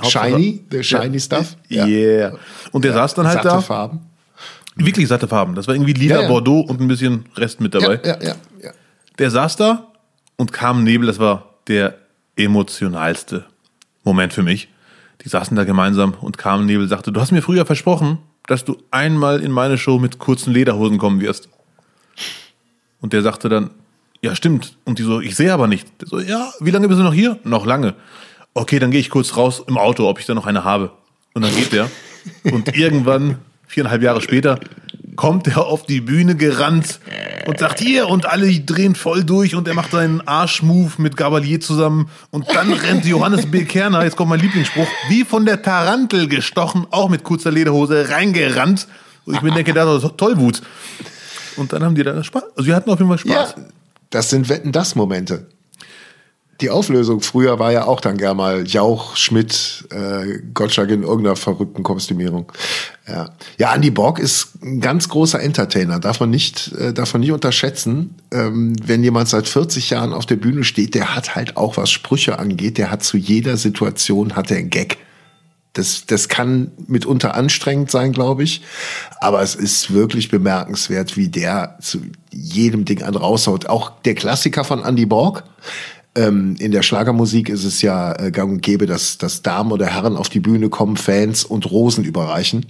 Hauptsache- Shiny, der Shiny Stuff. Yeah. Und der saß dann halt Satte da. Farben. Wirklich satte Farben. Das war irgendwie lila Ja, ja. Bordeaux und ein bisschen Rest mit dabei. Ja, ja, ja. Der saß da und kam Nebel. Das war der emotionalste Moment für mich. Die saßen da gemeinsam und Carmen Nebel sagte, du hast mir früher versprochen, dass du einmal in meine Show mit kurzen Lederhosen kommen wirst. Und der sagte dann, ja, stimmt. Und die so, ich sehe aber nicht. Der so, ja, wie lange bist du noch hier? Noch lange. Okay, dann gehe ich kurz raus im Auto, ob ich da noch eine habe. Und dann geht der. Und irgendwann, viereinhalb Jahre später, kommt er auf die Bühne gerannt und sagt hier und alle drehen voll durch und er macht seinen Arschmove mit Gabalier zusammen und dann rennt Johannes B. Kerner, jetzt kommt mein Lieblingsspruch, wie von der Tarantel gestochen, auch mit kurzer Lederhose, reingerannt. Und ich mir denke, das ist Tollwut. Und dann haben die da Spaß. Also wir hatten auf jeden Fall Spaß. Ja, das sind Wetten, das Momente. Die Auflösung früher war ja auch dann gern mal Jauch, Schmidt, äh, Gottschalk in irgendeiner verrückten Kostümierung. Ja. ja, Andy Borg ist ein ganz großer Entertainer, darf man nicht, äh, darf man nicht unterschätzen. Ähm, wenn jemand seit 40 Jahren auf der Bühne steht, der hat halt auch, was Sprüche angeht, der hat zu jeder Situation hat er einen Gag. Das, das kann mitunter anstrengend sein, glaube ich. Aber es ist wirklich bemerkenswert, wie der zu jedem Ding an raushaut. Auch der Klassiker von Andy Borg. Ähm, in der Schlagermusik ist es ja äh, gang und gäbe, dass, dass Damen oder Herren auf die Bühne kommen, Fans und Rosen überreichen.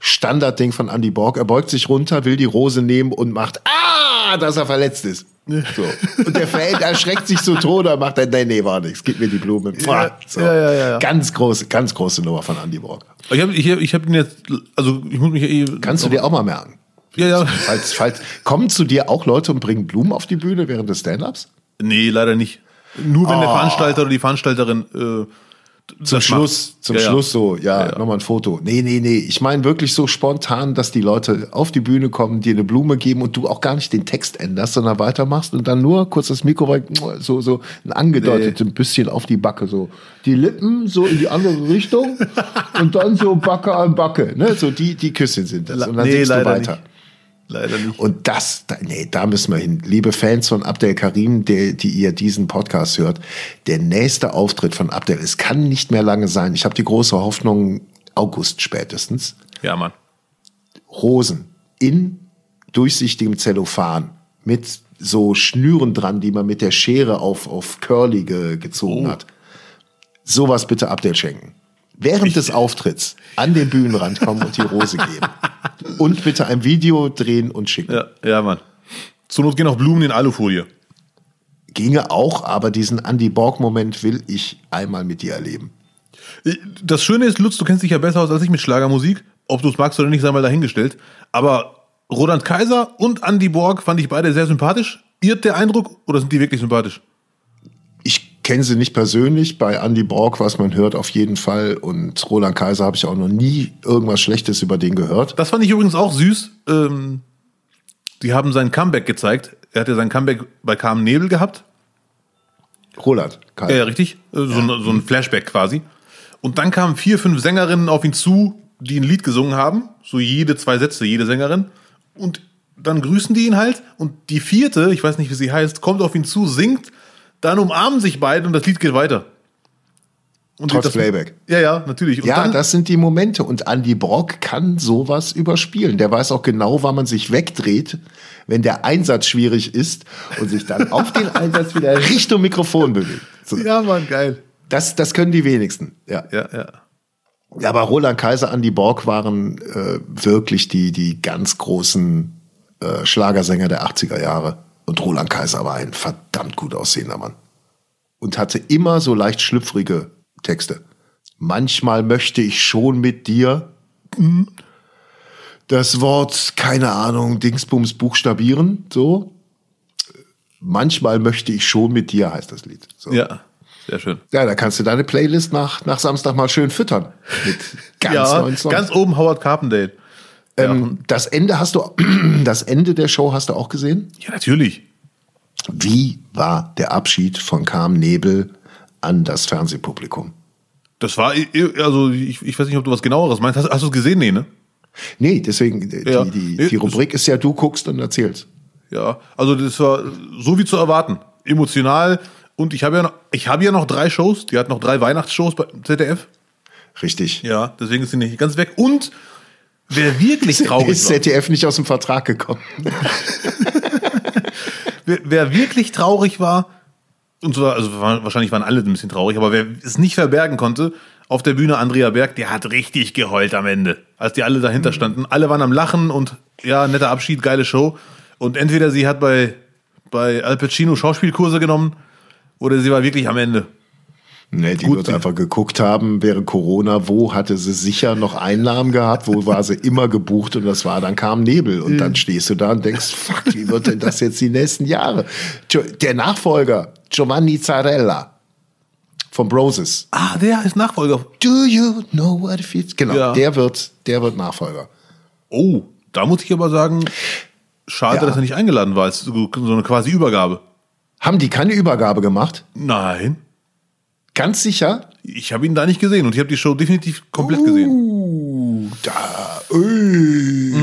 Standardding von Andy Borg. Er beugt sich runter, will die Rose nehmen und macht Ah, dass er verletzt ist. So. Und der Fan erschreckt sich so tot und macht dann, nee, nee, war nichts, gib mir die Blume. Ja, so. ja, ja, ja. Ganz große, ganz große Nummer von Andy Borg. Ich habe ich hab, ich hab ihn jetzt, also ich muss mich eh. Kannst du dir auch mal merken. Ja, ja. Falls, falls, kommen zu dir auch Leute und bringen Blumen auf die Bühne während des Stand-Ups? Nee, leider nicht. Nur wenn der Oh. Veranstalter oder die Veranstalterin äh, Zum Schluss, macht. zum Ja. Schluss so, ja, Ja, ja. nochmal ein Foto. Nee, nee, nee. Ich meine wirklich so spontan, dass die Leute auf die Bühne kommen, dir eine Blume geben und du auch gar nicht den Text änderst, sondern weitermachst und dann nur kurz das Mikro so, so ein angedeutet, ein bisschen auf die Backe, so. Die Lippen so in die andere Richtung *laughs* und dann so Backe an Backe, ne? So die, die Küsschen sind das. Und dann nee, singst du weiter. nicht. Leider nicht. Und das, da, nee, da müssen wir hin. Liebe Fans von Abdel Karim, der, die ihr diesen Podcast hört, der nächste Auftritt von Abdel, es kann nicht mehr lange sein. Ich habe die große Hoffnung, August spätestens. Ja, Mann. Rosen in durchsichtigem Zellophan mit so Schnüren dran, die man mit der Schere auf, auf Curly ge, gezogen Oh. hat. Sowas bitte Abdel schenken. Während des Auftritts an den Bühnenrand kommen und die Rose geben. *laughs* Und bitte ein Video drehen und schicken. Ja, ja, Mann. Zur Not gehen auch Blumen in Alufolie. Ginge auch, aber diesen Andy Borg-Moment will ich einmal mit dir erleben. Das Schöne ist, Lutz, du kennst dich ja besser aus als ich mit Schlagermusik. Ob du es magst oder nicht, sei mal dahingestellt. Aber Roland Kaiser und Andy Borg fand ich beide sehr sympathisch. Irrt der Eindruck oder sind die wirklich sympathisch? Ich kenne sie nicht persönlich. Bei Andy Borg, was man hört, auf jeden Fall. Und Roland Kaiser habe ich auch noch nie irgendwas Schlechtes über den gehört. Das fand ich übrigens auch süß. Ähm, die haben sein Comeback gezeigt. Er hat ja sein Comeback bei Carmen Nebel gehabt. Roland Ja, Kaiser. ja, richtig. Äh, So, ein- so ein Flashback quasi. Und dann kamen vier, fünf Sängerinnen auf ihn zu, die ein Lied gesungen haben. So jede zwei Sätze, jede Sängerin. Und dann grüßen die ihn halt. Und die vierte, ich weiß nicht, wie sie heißt, kommt auf ihn zu, singt. Dann umarmen sich beide und das Lied geht weiter. Und Trotz das, Playback. Ja, ja, natürlich. Und Ja, dann, das sind die Momente. Und Andy Brock kann sowas überspielen. Der weiß auch genau, wann man sich wegdreht, wenn der Einsatz schwierig ist und sich dann auf den *laughs* Einsatz wieder Richtung Mikrofon bewegt. So. ja, Mann, geil. Das, das können die wenigsten. Ja. Ja, ja. Ja, aber Roland Kaiser, Andy Borg waren äh, wirklich die, die ganz großen äh, Schlagersänger der 80er Jahre. Und Roland Kaiser war ein verdammt gut aussehender Mann. Und hatte immer so leicht schlüpfrige Texte. Manchmal möchte ich schon mit dir das Wort, keine Ahnung, Dingsbums buchstabieren, so. Manchmal möchte ich schon mit dir, heißt das Lied. So. Ja, sehr schön. Ja, da kannst du deine Playlist nach, nach Samstag mal schön füttern. Mit *laughs* ganz ja, neuen Songs. ganz oben Howard Carpendale. Ähm, das Ende hast du, *clears throat* das Ende der Show hast du auch gesehen? Ja, natürlich. Wie war der Abschied von Carmen Nebel an das Fernsehpublikum? Das war, also ich, ich weiß nicht, ob du was genaueres meinst. Hast, hast du es gesehen? Nee, ne? Nee, deswegen, äh, Ja. die, die, Nee, die Rubrik ist ja, du guckst und erzählst. Ja, also das war so wie zu erwarten. Emotional. Und ich habe ja noch, ich habe ja noch drei Shows. Die hat noch drei Weihnachtsshows bei ZDF. Richtig. Ja, deswegen ist sie nicht ganz weg. Und wer wirklich traurig Ist war, ZDF nicht aus dem Vertrag gekommen? *laughs* wer, wer wirklich traurig war, und zwar, also war- wahrscheinlich waren alle ein bisschen traurig, aber wer es nicht verbergen konnte, auf der Bühne Andrea Berg, der hat richtig geheult am Ende. als die alle dahinter standen. Alle waren am Lachen und ja, netter Abschied, geile Show. Und entweder sie hat bei, bei Al Pacino Schauspielkurse genommen oder sie war wirklich am Ende. Nee, die Gut, wird einfach geguckt haben während Corona, wo hatte sie sicher noch Einnahmen gehabt, wo war sie immer gebucht und das war, dann kam Nebel und dann stehst du da und denkst, fuck, wie wird denn das jetzt die nächsten Jahre? Der Nachfolger, Giovanni Zarella von Broses. Ah, der ist Nachfolger. Do you know what it feels? Genau, Ja. der wird, der wird Nachfolger. Oh, da muss ich aber sagen, schade, Ja. dass er nicht eingeladen war. Es ist so eine quasi Übergabe. Haben die keine Übergabe gemacht? Nein, Ganz sicher? ich habe ihn da nicht gesehen und ich habe die Show definitiv komplett gesehen. Uh, da, ui,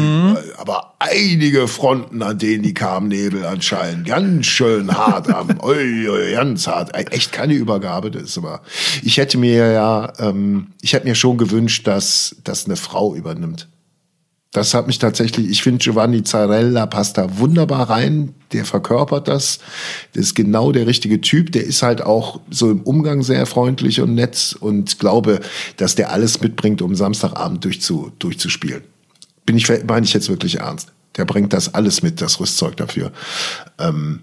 aber einige Fronten, an denen die Nebel anscheinend ganz schön hart haben. *laughs* Ui, ui, ganz hart. Echt keine Übergabe, das ist aber. Ich hätte mir ja, ähm, ich hätte mir schon gewünscht, dass das eine Frau übernimmt. Das hat mich tatsächlich, ich finde Giovanni Zarella passt da wunderbar rein, der verkörpert das, der ist genau der richtige Typ, der ist halt auch so im Umgang sehr freundlich und nett und glaube, dass der alles mitbringt, um Samstagabend durchzu, durchzuspielen. Bin ich, meine ich jetzt wirklich ernst. Der bringt das alles mit, das Rüstzeug dafür. Ähm,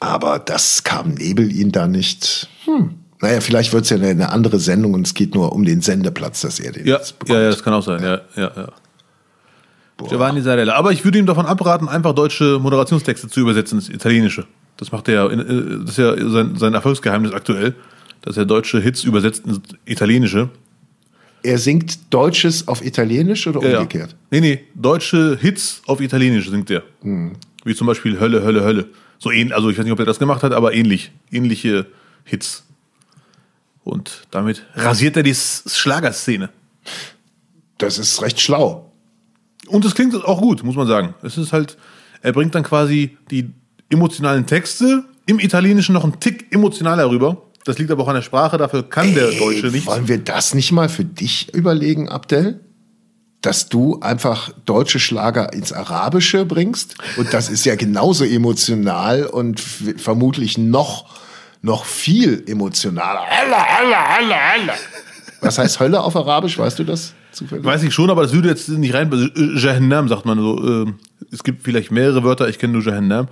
aber das kam Nebel ihn da nicht. Hm. Naja, vielleicht wird es ja eine, andere Sendung und es geht nur um den Sendeplatz, dass er den Ja, jetzt bekommt. ja, ja, das kann auch sein. Ja, ja, ja. Giovanni Zarella. Aber ich würde ihm davon abraten, einfach deutsche Moderationstexte zu übersetzen ins Italienische. Das macht er ja, äh, das ist ja sein, sein Erfolgsgeheimnis aktuell, dass er deutsche Hits übersetzt ins Italienische. Er singt Deutsches auf Italienisch oder Ja, ja. umgekehrt? Nee, nee, deutsche Hits auf Italienisch singt er. Wie zum Beispiel Hölle, Hölle, Hölle. So ähnlich, also ich weiß nicht, ob er das gemacht hat, aber ähnlich. Ähnliche Hits. Und damit rasiert er die Schlagerszene. Das ist recht schlau. Und es klingt auch gut, muss man sagen. Es ist halt, er bringt dann quasi die emotionalen Texte im Italienischen noch einen Tick emotionaler rüber. Das liegt aber auch an der Sprache, dafür kann der Deutsche Ey, nicht. Wollen wir das nicht mal für dich überlegen, Abdel? Dass du einfach deutsche Schlager ins Arabische bringst? Und das ist ja genauso emotional und vermutlich noch, noch viel emotionaler. Alla, alla, alla, alla. Was heißt Hölle auf Arabisch? Weißt du das zufällig? Weiß ich schon, aber das würde jetzt nicht rein. äh, Jahannam sagt man so. ähm, Es gibt vielleicht mehrere Wörter, ich kenne nur Jahannam.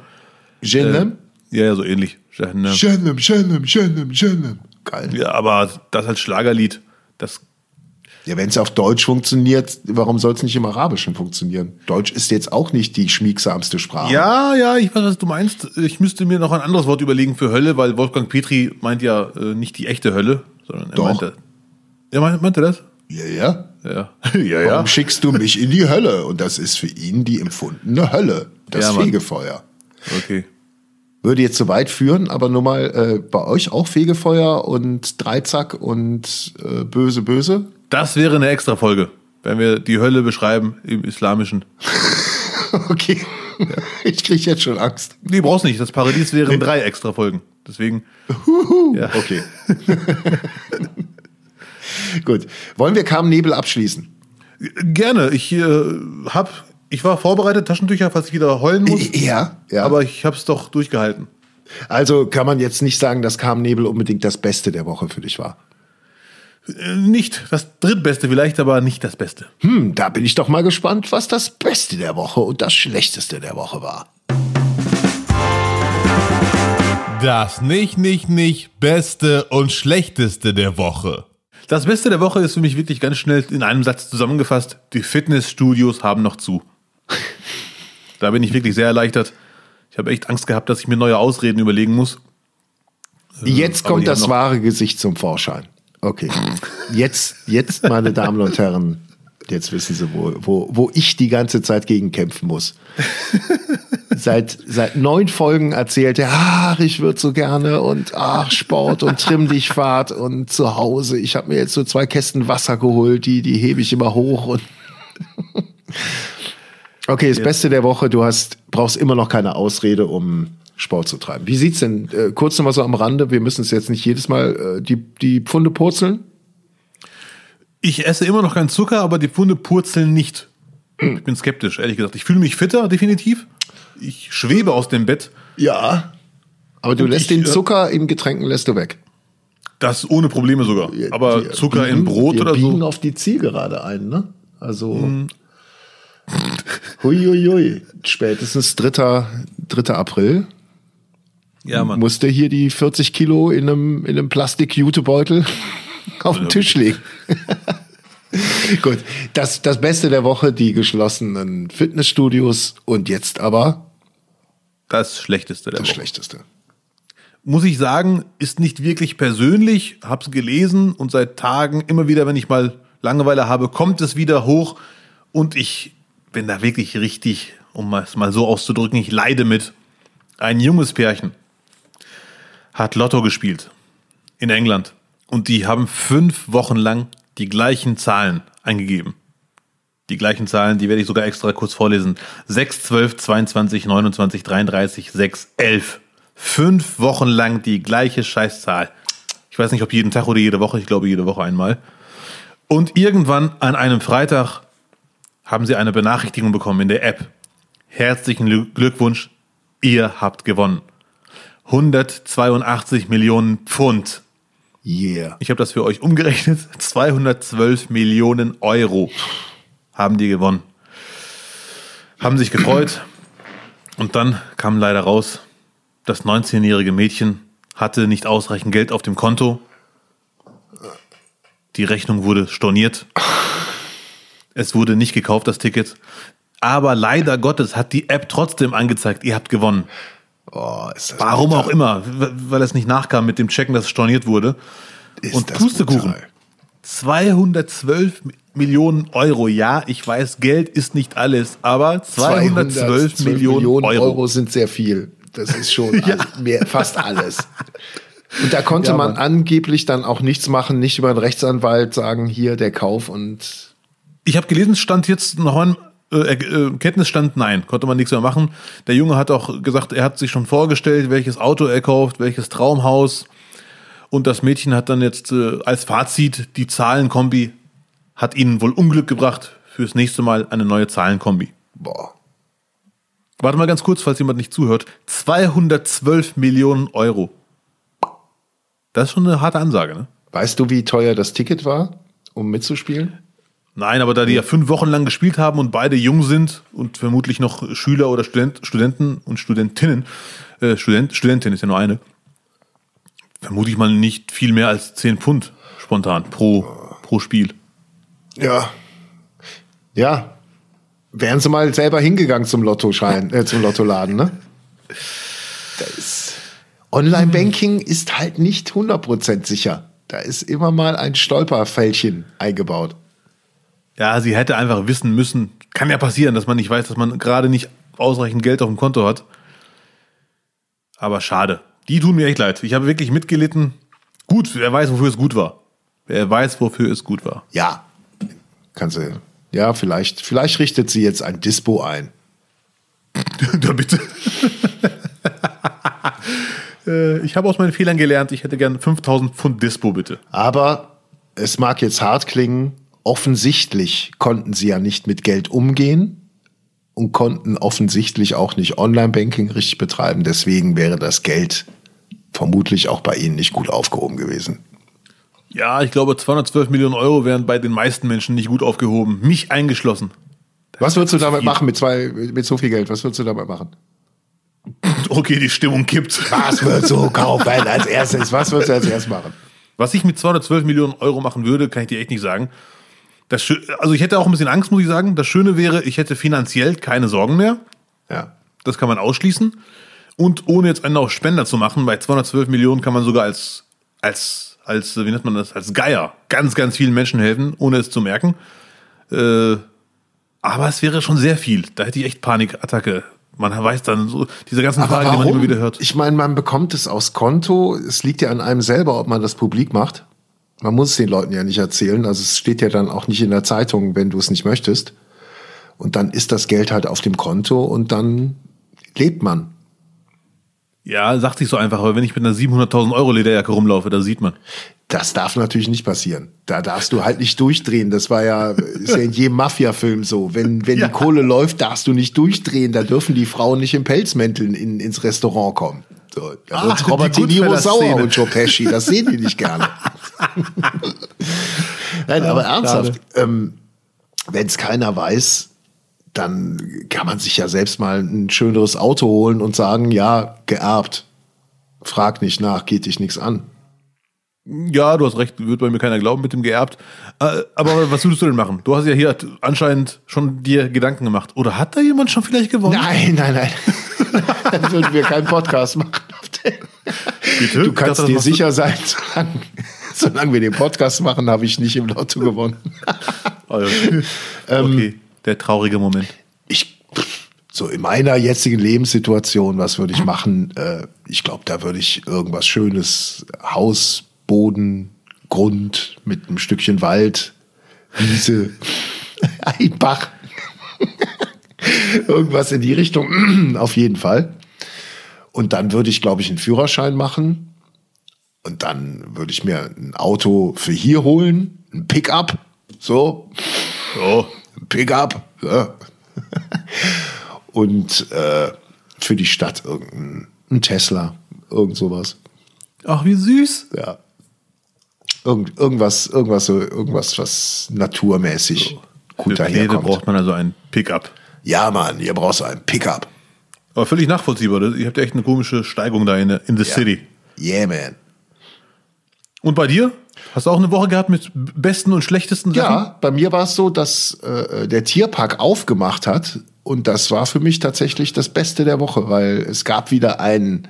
Jenem? Ja, ja, so ähnlich. Jahannam. Jenem, Jenem, Jenem, Jenem. Geil. Ja, aber das als Schlagerlied, das Ja, wenn es auf Deutsch funktioniert, warum soll es nicht im Arabischen funktionieren? Deutsch ist jetzt auch nicht die schmiegsamste Sprache. Ja, ja, ich weiß, was du meinst. Ich müsste mir noch ein anderes Wort überlegen für Hölle, weil Wolfgang Petri meint ja äh, nicht die echte Hölle, sondern er Doch. meinte. Er meinte, meinte das? Ja, ja. Ja. *laughs* ja, ja. Warum schickst du mich in die Hölle? Und das ist für ihn die empfundene Hölle. Das Ja. Fegefeuer. Okay. Würde jetzt zu weit führen, aber nur mal äh, bei euch auch Fegefeuer und Dreizack und äh, böse, böse. Das wäre eine extra Folge, wenn wir die Hölle beschreiben im Islamischen. *laughs* Okay. Ich krieg jetzt schon Angst. Nee, brauchst nicht. Das Paradies wären drei extra Folgen. Deswegen. Ja. Okay. *laughs* Gut. Wollen wir Kam Nebel abschließen? Gerne. Ich äh, hab, ich war vorbereitet, Taschentücher, falls ich wieder heulen muss. Ja, ja. Aber ich hab's doch durchgehalten. Also kann man jetzt nicht sagen, dass Kam Nebel unbedingt das Beste der Woche für dich war. Äh, Nicht das drittbeste vielleicht, aber nicht das Beste. Hm, da bin ich doch mal gespannt, was das Beste der Woche und das Schlechteste der Woche war. Das nicht, nicht, nicht Beste und Schlechteste der Woche. Das Beste der Woche ist für mich wirklich ganz schnell in einem Satz zusammengefasst. Die Fitnessstudios haben noch zu. Da bin ich wirklich sehr erleichtert. Ich habe echt Angst gehabt, dass ich mir neue Ausreden überlegen muss. Jetzt aber kommt das wahre Gesicht zum Vorschein. Okay. *laughs* Jetzt, jetzt, meine Damen und Herren, jetzt wissen Sie, wo, wo, wo ich die ganze Zeit gegen kämpfen muss. *laughs* Seit, seit neun Folgen erzählt er, ach, ich würde so gerne und ach, Sport und trimm dich Fahrt und zu Hause. Ich habe mir jetzt so zwei Kästen Wasser geholt, die, die hebe ich immer hoch und *laughs* Okay, das Beste der Woche, du hast, brauchst immer noch keine Ausrede, um Sport zu treiben. Wie sieht's denn, äh, kurz noch mal so am Rande, wir müssen es jetzt nicht jedes Mal äh, die, die Pfunde purzeln? Ich esse immer noch keinen Zucker, aber die Pfunde purzeln nicht. Ich bin skeptisch, ehrlich gesagt. Ich fühle mich fitter, definitiv. Ich schwebe aus dem Bett. Ja. Aber du Und lässt ich, den äh, Zucker in Getränken lässt du weg. Das ohne Probleme sogar. Aber Wir Zucker biegen- in Brot wir oder biegen so. auf die Zielgerade ein, ne? Also, *laughs* huiuiui, spätestens 3. 3. April Ja, Mann. musste hier die 40 Kilo in einem, in einem Plastik-Jutebeutel auf den Tisch legen. *laughs* Gut, das, das Beste der Woche, die geschlossenen Fitnessstudios und jetzt aber Das Schlechteste der das Woche. Schlechteste. Muss ich sagen, ist nicht wirklich persönlich. Hab's gelesen und seit Tagen immer wieder, wenn ich mal Langeweile habe, kommt es wieder hoch. Und ich bin da wirklich richtig, um es mal so auszudrücken, ich leide mit. Ein junges Pärchen hat Lotto gespielt in England. Und die haben fünf Wochen lang die gleichen Zahlen eingegeben. Die gleichen Zahlen, die werde ich sogar extra kurz vorlesen. 6, 12, 22, 29, 33, 6, 11. Fünf Wochen lang die gleiche Scheißzahl. Ich weiß nicht, ob jeden Tag oder jede Woche. Ich glaube, jede Woche einmal. Und irgendwann an einem Freitag haben sie eine Benachrichtigung bekommen in der App. Herzlichen Glück- Glückwunsch, ihr habt gewonnen. 182 Millionen Pfund. Yeah. Ich habe das für euch umgerechnet. *laughs* 212 Millionen Euro haben die gewonnen. Haben sich gefreut. Und dann kam leider raus, das 19-jährige Mädchen hatte nicht ausreichend Geld auf dem Konto. Die Rechnung wurde storniert. Es wurde nicht gekauft, das Ticket. Aber leider Gottes hat die App trotzdem angezeigt, ihr habt gewonnen. Oh, ist das Warum bitter. auch immer, weil es nicht nachkam mit dem Checken, dass es storniert wurde. Ist Und Pustekuchen. brutal. 212 Millionen Euro. Ja, ich weiß, Geld ist nicht alles, aber 212 Millionen, Euro. sind sehr viel. Das ist schon *laughs* all- mehr, fast alles. Und da konnte Ja, man angeblich dann auch nichts machen, nicht über einen Rechtsanwalt sagen, hier der Kauf und Ich habe gelesen, es stand jetzt noch ein äh, äh, Kenntnisstand, nein, konnte man nichts mehr machen. Der Junge hat auch gesagt, er hat sich schon vorgestellt, welches Auto er kauft, welches Traumhaus. Und das Mädchen hat dann jetzt äh, als Fazit, die Zahlenkombi hat ihnen wohl Unglück gebracht. Fürs nächste Mal eine neue Zahlenkombi. boah. Warte mal ganz kurz, falls jemand nicht zuhört. 212 Millionen Euro. Das ist schon eine harte Ansage, ne? Weißt du, wie teuer das Ticket war, um mitzuspielen? Nein, aber da die ja fünf Wochen lang gespielt haben und beide jung sind und vermutlich noch Schüler oder Student, Studenten und Studentinnen, äh, Student, Studentin ist ja nur eine, vermute ich mal nicht viel mehr als 10 Pfund spontan pro, pro Spiel. Ja. Ja. Wären sie mal selber hingegangen zum Lottoschein, äh, zum Lottoladen, ne? Da ist Online-Banking ist halt nicht 100% sicher. Da ist immer mal ein Stolperfältchen eingebaut. Ja, sie hätte einfach wissen müssen, kann ja passieren, dass man nicht weiß, dass man gerade nicht ausreichend Geld auf dem Konto hat. Aber schade. Die tun mir echt leid. Ich habe wirklich mitgelitten. Gut, wer weiß, wofür es gut war. Wer weiß, wofür es gut war. Ja. Kannst du. Ja, vielleicht, vielleicht richtet sie jetzt ein Dispo ein. *laughs* da bitte. *laughs* Äh, ich habe aus meinen Fehlern gelernt, ich hätte gern 5000 Pfund Dispo, bitte. Aber es mag jetzt hart klingen, offensichtlich konnten sie ja nicht mit Geld umgehen und konnten offensichtlich auch nicht Online-Banking richtig betreiben. Deswegen wäre das Geld vermutlich auch bei ihnen nicht gut aufgehoben gewesen. Ja, ich glaube, 212 Millionen Euro wären bei den meisten Menschen nicht gut aufgehoben. Mich eingeschlossen. Was würdest du damit viel. machen mit, zwei, mit so viel Geld? Was würdest du damit machen? Okay, die Stimmung kippt. Was würdest du kaufen als erstes? Was würdest du als erstes machen? Was ich mit 212 Millionen Euro machen würde, kann ich dir echt nicht sagen. Das also ich hätte auch ein bisschen Angst, muss ich sagen. Das Schöne wäre, ich hätte finanziell keine Sorgen mehr. Ja. Das kann man ausschließen. Und ohne jetzt einen auf Spender zu machen, bei 212 Millionen kann man sogar als, als, als, wie nennt man das, als Geier ganz, ganz vielen Menschen helfen, ohne es zu merken. Äh, aber es wäre schon sehr viel. Da hätte ich echt Panikattacke. Man weiß dann so, diese ganzen Fragen, die man immer wieder hört. Ich meine, man bekommt es aus Konto. Es liegt ja an einem selber, ob man das publik macht. Man muss es den Leuten ja nicht erzählen. Also es steht ja dann auch nicht in der Zeitung, wenn du es nicht möchtest. Und dann ist das Geld halt auf dem Konto und dann lebt man. Ja, sagt sich so einfach, aber wenn ich mit einer 700.000 Euro Lederjacke rumlaufe, da sieht man. Das darf natürlich nicht passieren. Da darfst du halt nicht durchdrehen. Das war ja, ist ja in jedem Mafia-Film so. Wenn, wenn Ja. die Kohle läuft, darfst du nicht durchdrehen. Da dürfen die Frauen nicht in Pelzmänteln in, ins Restaurant kommen. So, da die Robert De Niro sauer und Joe Pesci. Das sehen die nicht gerne. *laughs* *laughs* Nein, aber ernsthaft. Ähm, wenn es keiner weiß, dann kann man sich ja selbst mal ein schöneres Auto holen und sagen, ja, geerbt. Frag nicht nach, geht dich nichts an. Ja, du hast recht, wird bei mir keiner glauben mit dem geerbt. Äh, Aber was würdest du denn machen? Du hast ja hier anscheinend schon dir Gedanken gemacht. Oder hat da jemand schon vielleicht gewonnen? Nein, nein, nein. *laughs* Dann würden wir keinen Podcast machen. Bitte? Du kannst dachte, dir sicher sein, solange, *laughs* solange wir den Podcast machen, habe ich nicht im Lotto gewonnen. ja. *laughs* Okay, der traurige Moment. Ich, so in meiner jetzigen Lebenssituation, was würde ich machen? Äh, ich glaube, da würde ich irgendwas Schönes, Haus, Boden, Grund mit einem Stückchen Wald, Wiese, *laughs* ein Bach. irgendwas in die Richtung, *clears throat* auf jeden Fall. Und dann würde ich, glaube ich, einen Führerschein machen. Und dann würde ich mir ein Auto für hier holen, ein Pickup, so, So. ein Pickup. Ja. *laughs* Und äh, für die Stadt irgendein ein Tesla, irgend sowas. Ach, wie süß. Ja. Irgend, irgendwas, irgendwas, so, irgendwas, was naturmäßig gut Für daherkommt. braucht man also ein Pickup. Ja, Mann, ihr braucht so ein Pickup. Aber völlig nachvollziehbar. Ihr habt ja echt eine komische Steigung da in, in the city. Yeah, man. Und bei dir? Hast du auch eine Woche gehabt mit besten und schlechtesten Sachen? Ja, bei mir war es so, dass äh, der Tierpark aufgemacht hat und das war für mich tatsächlich das Beste der Woche, weil es gab wieder ein,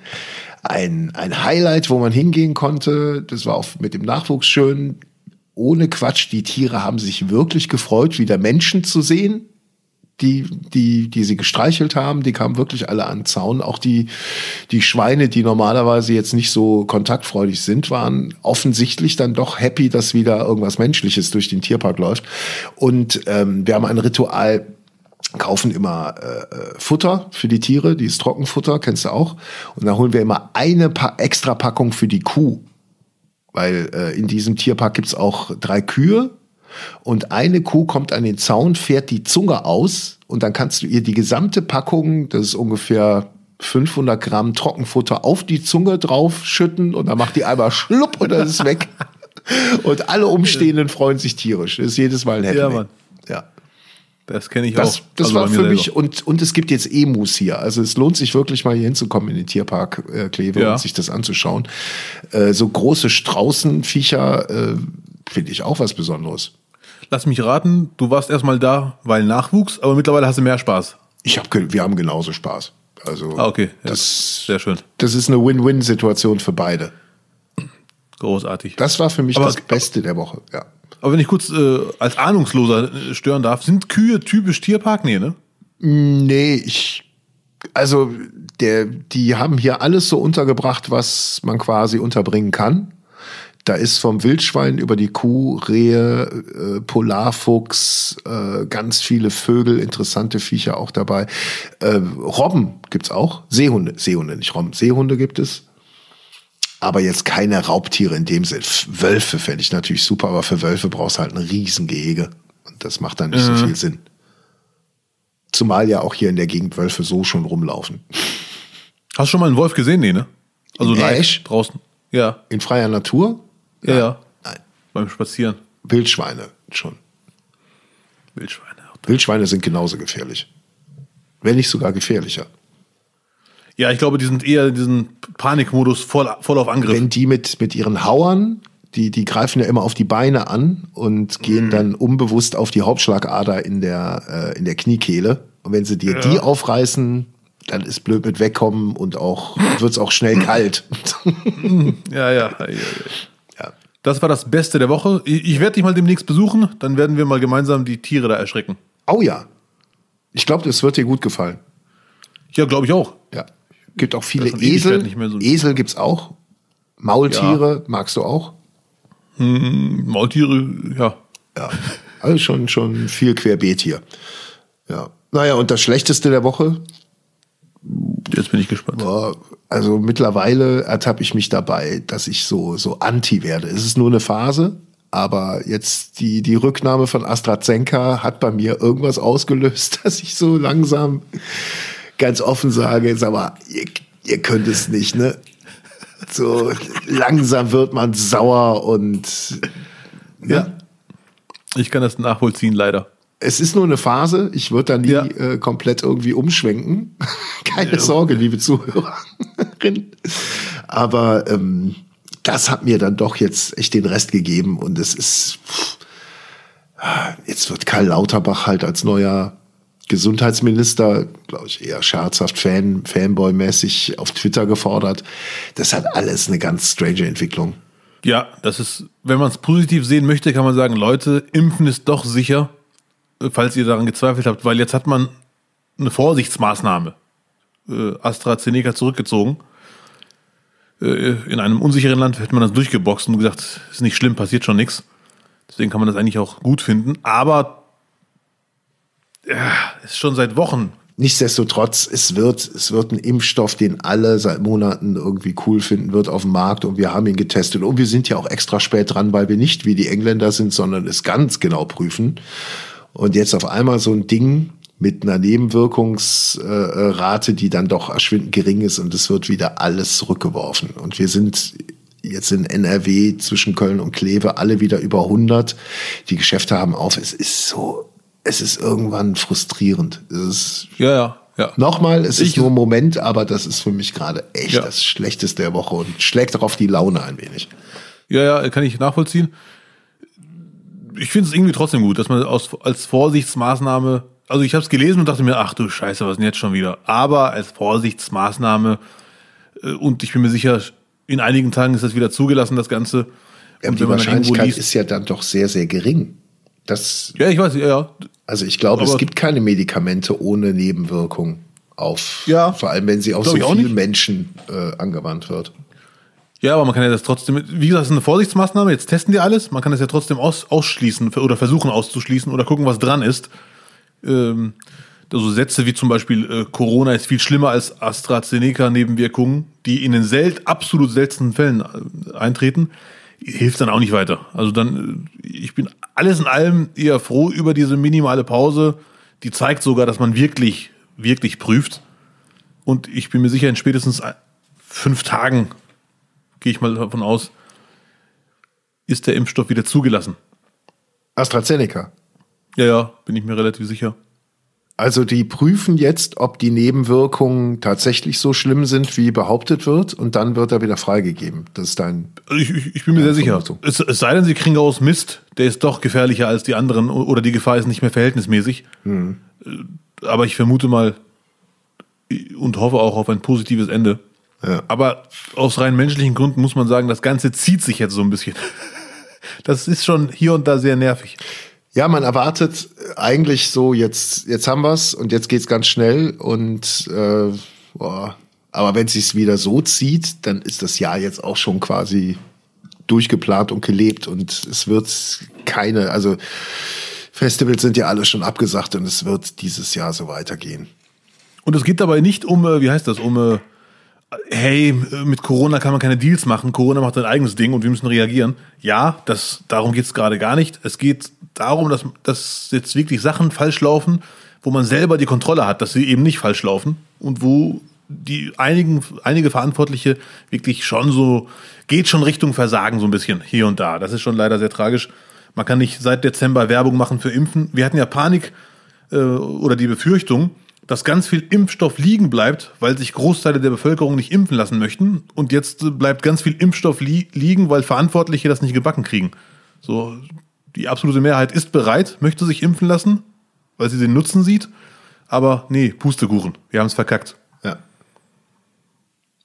ein, ein Highlight, wo man hingehen konnte. Das war auch mit dem Nachwuchs schön. Ohne Quatsch, die Tiere haben sich wirklich gefreut, wieder Menschen zu sehen die, die, die sie gestreichelt haben, die kamen wirklich alle an Zaun. Auch die, die Schweine, die normalerweise jetzt nicht so kontaktfreudig sind, waren offensichtlich dann doch happy, dass wieder irgendwas Menschliches durch den Tierpark läuft. Und ähm, wir haben ein Ritual, kaufen immer äh, Futter für die Tiere, dieses Trockenfutter, kennst du auch. Und da holen wir immer eine pa extra Packung für die Kuh. Weil äh, in diesem Tierpark gibt's auch drei Kühe und eine Kuh kommt an den Zaun, fährt die Zunge aus und dann kannst du ihr die gesamte Packung, das ist ungefähr 500 Gramm Trockenfutter, auf die Zunge drauf schütten und dann macht die einmal schlupp und dann ist es weg. *laughs* Und alle Umstehenden freuen sich tierisch. Das ist jedes Mal ein Happy. Ja, Mann. Ja. Das kenne ich Das, auch. das Also war für selber. mich und, und es gibt jetzt Emus hier. Also es lohnt sich wirklich mal hier hinzukommen in den Tierpark äh, Kleve Ja. und sich das anzuschauen. Äh, so große Straußenviecher äh, finde ich auch was Besonderes. Lass mich raten, du warst erstmal da, weil Nachwuchs, aber mittlerweile hast du mehr Spaß. Ich hab, wir haben genauso Spaß. Also Ah, okay. Ja, das, sehr schön. das ist eine Win-Win-Situation für beide. Großartig. Das war für mich Aber- das Beste der Woche. Ja. aber wenn ich kurz äh, als Ahnungsloser äh, stören darf, sind Kühe typisch Tierpark? Nee, ne? Nee, ich. Also, der, die haben hier alles so untergebracht, was man quasi unterbringen kann. Da ist vom Wildschwein über die Kuh, Rehe, äh, Polarfuchs, äh, ganz viele Vögel, interessante Viecher auch dabei. Äh, Robben gibt's auch. Seehunde, Seehunde, nicht Robben. Seehunde gibt es. Aber jetzt keine Raubtiere in dem Sinn. Wölfe fände ich natürlich super, aber für Wölfe brauchst du halt ein Riesengehege. Und das macht dann nicht so viel Sinn. Zumal ja auch hier in der Gegend Wölfe so schon rumlaufen. Hast du schon mal einen Wolf gesehen? Nee, ne? Also live draußen. Ja, In freier Natur? Ja, ja. Nein. Beim Spazieren. Wildschweine schon. Wildschweine. Wildschweine sind genauso gefährlich. Wenn nicht sogar gefährlicher. Ja, ich glaube, die sind eher in diesem Panikmodus voll, voll auf Angriff. Wenn die mit, mit ihren Hauern, die, die greifen ja immer auf die Beine an und gehen dann unbewusst auf die Hauptschlagader in der, äh, in der Kniekehle. Und wenn sie dir die aufreißen, dann ist blöd mit wegkommen und auch wird's auch schnell *laughs* kalt. ja, ja, ja, ja. Ja. Das war das Beste der Woche. Ich, werde dich mal demnächst besuchen, dann werden wir mal gemeinsam die Tiere da erschrecken. Oh ja. Ich glaube, das wird dir gut gefallen. Ja, glaube ich auch. Ja. Gibt auch viele Esel. so- Esel gibt's auch. Maultiere magst du auch. Maultiere, ja. Ja. Also schon, schon viel querbeet hier. Ja. Naja, und das Schlechteste der Woche, Jetzt bin ich gespannt. Boah, also mittlerweile ertappe ich mich dabei, dass ich so, so anti werde. Es ist nur eine Phase, aber jetzt die, die Rücknahme von AstraZeneca hat bei mir irgendwas ausgelöst, *laughs* dass ich so langsam ganz offen sage, sag mal, ihr, ihr könnt es nicht, ne? So langsam wird man sauer und Ja. Ich kann das nachvollziehen, leider. Es ist nur eine Phase. Ich würde da nie Ja. äh, komplett irgendwie umschwenken. *laughs* Keine Sorge, liebe Zuhörerinnen. Aber ähm, das hat mir dann doch jetzt echt den Rest gegeben und es ist. Pff, jetzt wird Karl Lauterbach halt als neuer Gesundheitsminister, glaube ich, eher scherzhaft, Fan, Fanboy-mäßig auf Twitter gefordert. Das hat alles eine ganz strange Entwicklung. Ja, das ist, wenn man es positiv sehen möchte, kann man sagen, Leute, impfen ist doch sicher, falls ihr daran gezweifelt habt, weil jetzt hat man eine Vorsichtsmaßnahme. Äh, AstraZeneca zurückgezogen. Äh, in einem unsicheren Land hätte man das durchgeboxt und gesagt, ist nicht schlimm, passiert schon nichts. Deswegen kann man das eigentlich auch gut finden. Aber ja, ist schon seit Wochen. Nichtsdestotrotz, es wird, es wird ein Impfstoff, den alle seit Monaten irgendwie cool finden, wird auf dem Markt und wir haben ihn getestet. Und wir sind ja auch extra spät dran, weil wir nicht wie die Engländer sind, sondern es ganz genau prüfen. Und jetzt auf einmal so ein Ding mit einer Nebenwirkungsrate, die dann doch erschwindend gering ist und es wird wieder alles zurückgeworfen. Und wir sind jetzt in NRW zwischen Köln und Kleve alle wieder über 100. Die Geschäfte haben auf. Es ist so, es ist irgendwann frustrierend. Es ist Ja, ja, ja. Nochmal, es Ich- ist nur ein Moment, aber das ist für mich gerade echt Ja. das Schlechteste der Woche und schlägt darauf die Laune ein wenig. Ja, ja, kann ich nachvollziehen. Ich finde es irgendwie trotzdem gut, dass man aus, als Vorsichtsmaßnahme, also ich habe es gelesen und dachte mir, ach du Scheiße, was ist denn jetzt schon wieder? Aber als Vorsichtsmaßnahme äh, und ich bin mir sicher, in einigen Tagen ist das wieder zugelassen, das Ganze. Ja, und die Wahrscheinlichkeit liest, ist ja dann doch sehr, sehr gering. Das, ja, ich weiß, ja, ja. also ich glaube, es gibt keine Medikamente ohne Nebenwirkung auf, Ja. vor allem wenn sie auf so vielen. Menschen äh, angewandt wird. Ja, aber man kann ja das trotzdem, wie gesagt, das ist eine Vorsichtsmaßnahme, jetzt testen die alles, man kann das ja trotzdem aus, ausschließen oder versuchen auszuschließen oder gucken, was dran ist. Ähm, also Sätze wie zum Beispiel äh, Corona ist viel schlimmer als AstraZeneca-Nebenwirkungen, die in den sel absolut seltenen Fällen äh, eintreten, hilft dann auch nicht weiter. Also dann, äh, ich bin alles in allem eher froh über diese minimale Pause, die zeigt sogar, dass man wirklich, wirklich prüft. Und ich bin mir sicher, in spätestens ein- fünf Tagen gehe ich mal davon aus, ist der Impfstoff wieder zugelassen. AstraZeneca. Ja, ja, bin ich mir relativ sicher. Also die prüfen jetzt, ob die Nebenwirkungen tatsächlich so schlimm sind, wie behauptet wird, und dann wird er wieder freigegeben. Das ist dein. Also ich, ich, ich bin mir sehr sicher. Es, es sei denn, sie kriegen raus Mist, der ist doch gefährlicher als die anderen oder die Gefahr ist nicht mehr verhältnismäßig. Äh, Aber ich vermute mal und hoffe auch auf ein positives Ende. Ja. Aber aus rein menschlichen Gründen muss man sagen, das Ganze zieht sich jetzt so ein bisschen. *laughs* Das ist schon hier und da sehr nervig. Ja, man erwartet eigentlich so, jetzt, jetzt haben wir's und jetzt geht's ganz schnell und äh, boah. aber wenn sich's wieder so zieht, dann ist das Jahr jetzt auch schon quasi durchgeplant und gelebt und es wird keine, also Festivals sind ja alle schon abgesagt und es wird dieses Jahr so weitergehen. Und es geht dabei nicht um, äh, wie heißt das, um, äh, hey, mit Corona kann man keine Deals machen, Corona macht sein eigenes Ding und wir müssen reagieren. Ja, das, darum geht es gerade gar nicht. Es geht darum, dass, dass jetzt wirklich Sachen falsch laufen, wo man selber die Kontrolle hat, dass sie eben nicht falsch laufen und wo die einigen, einige Verantwortliche wirklich schon so, geht schon Richtung Versagen so ein bisschen hier und da. Das ist schon leider sehr tragisch. Man kann nicht seit Dezember Werbung machen für Impfen. Wir hatten ja Panik äh, oder die Befürchtung, dass ganz viel Impfstoff liegen bleibt, weil sich Großteile der Bevölkerung nicht impfen lassen möchten. Und jetzt bleibt ganz viel Impfstoff li liegen, weil Verantwortliche das nicht gebacken kriegen. So, die absolute Mehrheit ist bereit, möchte sich impfen lassen, weil sie den Nutzen sieht. Aber nee, Pustekuchen, wir haben es verkackt. Ja.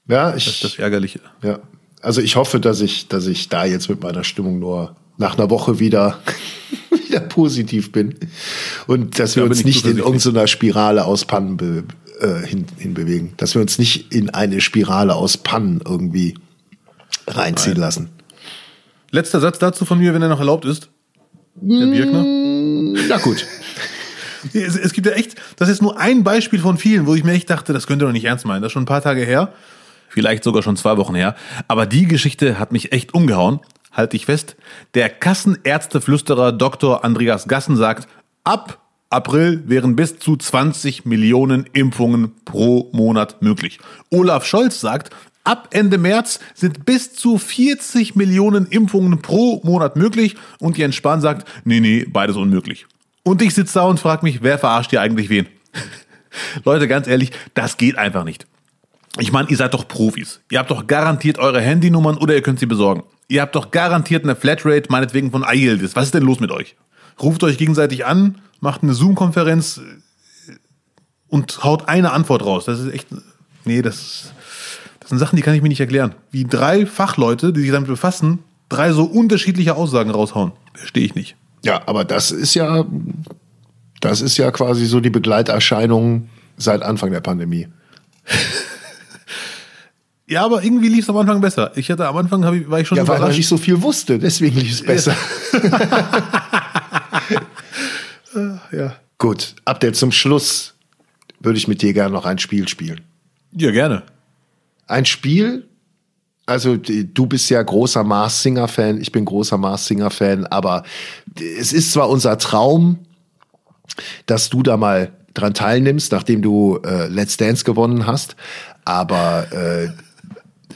Ja, Das ich, ist das Ärgerliche. Ja, also ich hoffe, dass ich, dass ich da jetzt mit meiner Stimmung nur nach einer Woche wieder, *laughs* wieder positiv bin und dass wir Da bin uns ich nicht in irgendeiner Spirale aus Pannen be, äh, hin, hinbewegen, dass wir uns nicht in eine Spirale aus Pannen irgendwie reinziehen Nein. lassen. Letzter Satz dazu von mir, wenn er noch erlaubt ist. Herr Birkner. Na gut. *laughs* Es, es gibt ja echt, das ist nur ein Beispiel von vielen, wo ich mir echt dachte, das könnt ihr doch nicht ernst meinen. Das ist schon ein paar Tage her, vielleicht sogar schon zwei Wochen her. Aber die Geschichte hat mich echt umgehauen. Halte ich fest. Der Kassenärzteflüsterer Dr. Andreas Gassen sagt, ab April wären bis zu 20 Millionen Impfungen pro Monat möglich. Olaf Scholz sagt, ab Ende März sind bis zu 40 Millionen Impfungen pro Monat möglich. Und Jens Spahn sagt, nee, nee, beides unmöglich. Und ich sitze da und frage mich, wer verarscht hier eigentlich wen? *laughs* Leute, ganz ehrlich, das geht einfach nicht. Ich meine, ihr seid doch Profis. Ihr habt doch garantiert eure Handynummern oder ihr könnt sie besorgen. Ihr habt doch garantiert eine Flatrate, meinetwegen von iYieldis. Was ist denn los mit euch? Ruft euch gegenseitig an, macht eine Zoom-Konferenz äh, und haut eine Antwort raus. Das ist echt. Nee, das, das sind Sachen, die kann ich mir nicht erklären. Wie drei Fachleute, die sich damit befassen, drei so unterschiedliche Aussagen raushauen. Verstehe ich nicht. Ja, aber das ist ja, das ist ja quasi so die Begleiterscheinung seit Anfang der Pandemie. *laughs* Ja, aber irgendwie lief es am Anfang besser. Ich hatte am Anfang hab ich, war ich schon Ja, weil man nicht so viel wusste, deswegen lief es besser. *laughs* ja. Gut, Abdel, zum Schluss würde ich mit dir gerne noch ein Spiel spielen. ja, gerne. Ein Spiel, also du bist ja großer Mars Singer Fan, ich bin großer Mars Singer Fan, aber es ist zwar unser Traum, dass du da mal dran teilnimmst, nachdem du äh, Let's Dance gewonnen hast, aber äh,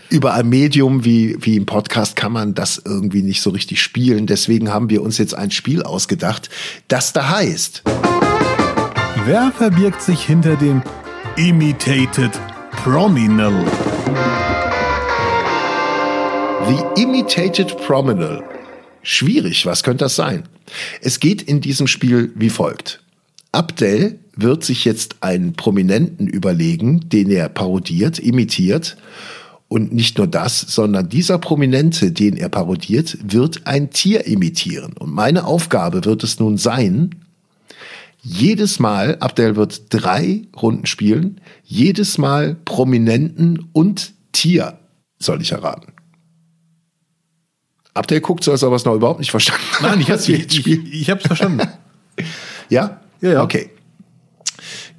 über ein Medium wie, wie im Podcast kann man das irgendwie nicht so richtig spielen. Deswegen haben wir uns jetzt ein Spiel ausgedacht, das da heißt. Wer verbirgt sich hinter dem Imitated Prominal? The Imitated Prominal. Schwierig, was könnte das sein? Es geht in diesem Spiel wie folgt. Abdel wird sich jetzt einen Prominenten überlegen, den er parodiert, imitiert. Und nicht nur das, sondern dieser Prominente, den er parodiert, wird ein Tier imitieren. Und meine Aufgabe wird es nun sein, jedes Mal, Abdel wird drei Runden spielen, jedes Mal Prominenten und Tier soll ich erraten. Abdel guckt so, als ob er es noch überhaupt nicht verstanden hat. Nein, ich, habe es verstanden. Ja? Ja, ja. Okay.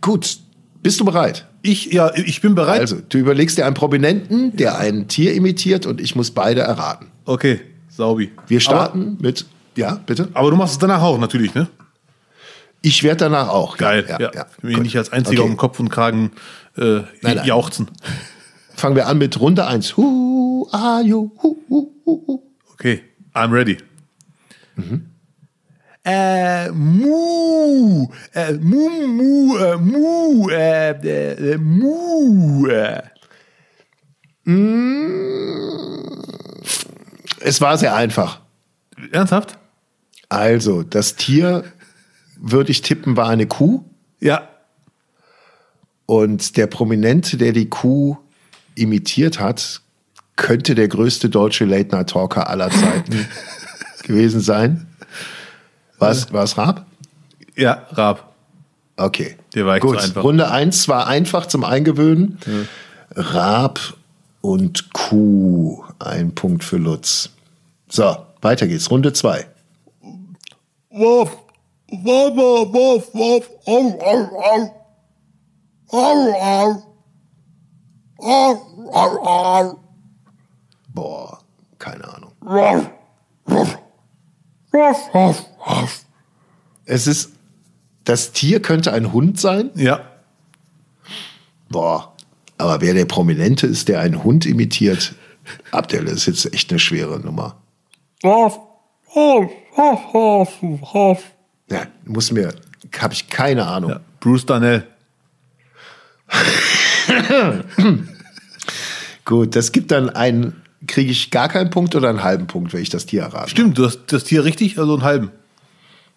Gut. Bist du bereit? Ich, ja, ich bin bereit. Also, du überlegst dir einen Prominenten, der ein Tier imitiert und ich muss beide erraten. Okay, Saubi. Wir starten mit, ja, bitte? Aber, aber du machst es danach auch, natürlich, ne? Ich werde danach auch. Geil. Ja, ja, ja. Gut. nicht als einziger Okay. um Kopf und Kragen äh, nein. jauchzen. Fangen wir an mit Runde 1. Who are you? Hu, hu, hu. Okay, I'm ready. Äh, Mu, äh, Mu, Mu, äh, Mu, äh, äh, äh, Mu. Äh. Es war sehr einfach. Ernsthaft? Also, das Tier, würde ich tippen, war eine Kuh. Ja. Und der Prominente, der die Kuh imitiert hat, könnte der größte deutsche Late-Night-Talker aller Zeiten *laughs* gewesen sein. Was, was Raab? Ja, Raab. Okay. Der war Gut, so einfach. Runde 1 war einfach zum Eingewöhnen. Raab und Kuh. Ein Punkt für Lutz. So, weiter geht's. Runde 2. Wuff, wuff, wuff, wuff, wuff, au, au, au. Au, au. Au, au, au. Boah, keine Ahnung. Ruff, ruff. Es ist, das Tier könnte ein Hund sein. Ja. Boah, aber wer der Prominente ist, der einen Hund imitiert, Abdel, ist jetzt echt eine schwere Nummer. Ja, muss mir, habe ich keine Ahnung. Ja, Bruce Darnell. *laughs* Gut, das gibt dann einen, kriege ich gar keinen Punkt oder einen halben Punkt, wenn ich das Tier errate? Stimmt, du hast das Tier richtig, also einen halben.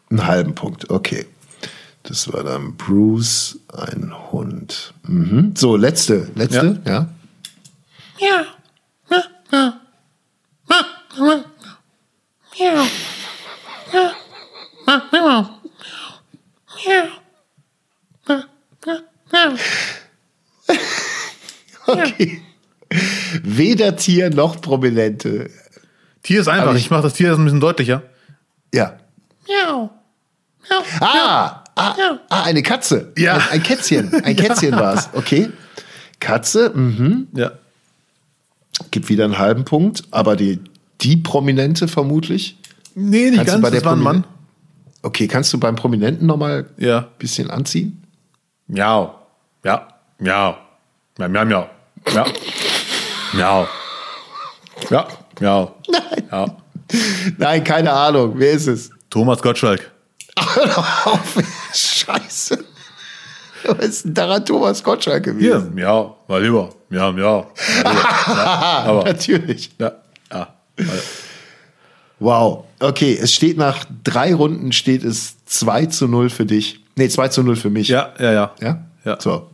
Einen halben Punkt, okay. Das war dann Bruce, ein Hund. Mhm. So, letzte, letzte, ja. Ja. Ja. Weder Tier noch Prominente. Tier ist einfach. Aber Ich, ich- mache das Tier jetzt ein bisschen deutlicher. Ja. Miau. Miau. Ah, ah, Ja. ah eine Katze. Ja. Ein, ein Kätzchen. Ein *laughs* Kätzchen war es. Okay. Katze, mhm. Ja. gibt wieder einen halben Punkt, aber die, die Prominente vermutlich. Nee, nicht Kannst du ganz. bei der Das war ein Mann. Okay, kannst du beim Prominenten nochmal ein Ja. bisschen anziehen? Miau. Ja. Miau. Miau, miau, miau. Ja. Miau. Ja. Miau. Nein. Ja. Nein, keine Ahnung. Wer ist es? Thomas Gottschalk. *laughs* Scheiße. Was ist denn daran Thomas Gottschalk gewesen? Hier, ja, mal lieber. Ja, ja. *laughs* aber- Natürlich. Ja, ja. Wow. Okay, es steht nach drei Runden steht es 2 zu 0 für dich. Nee, 2 zu 0 für mich. Ja, ja, ja. Ja? Ja. So.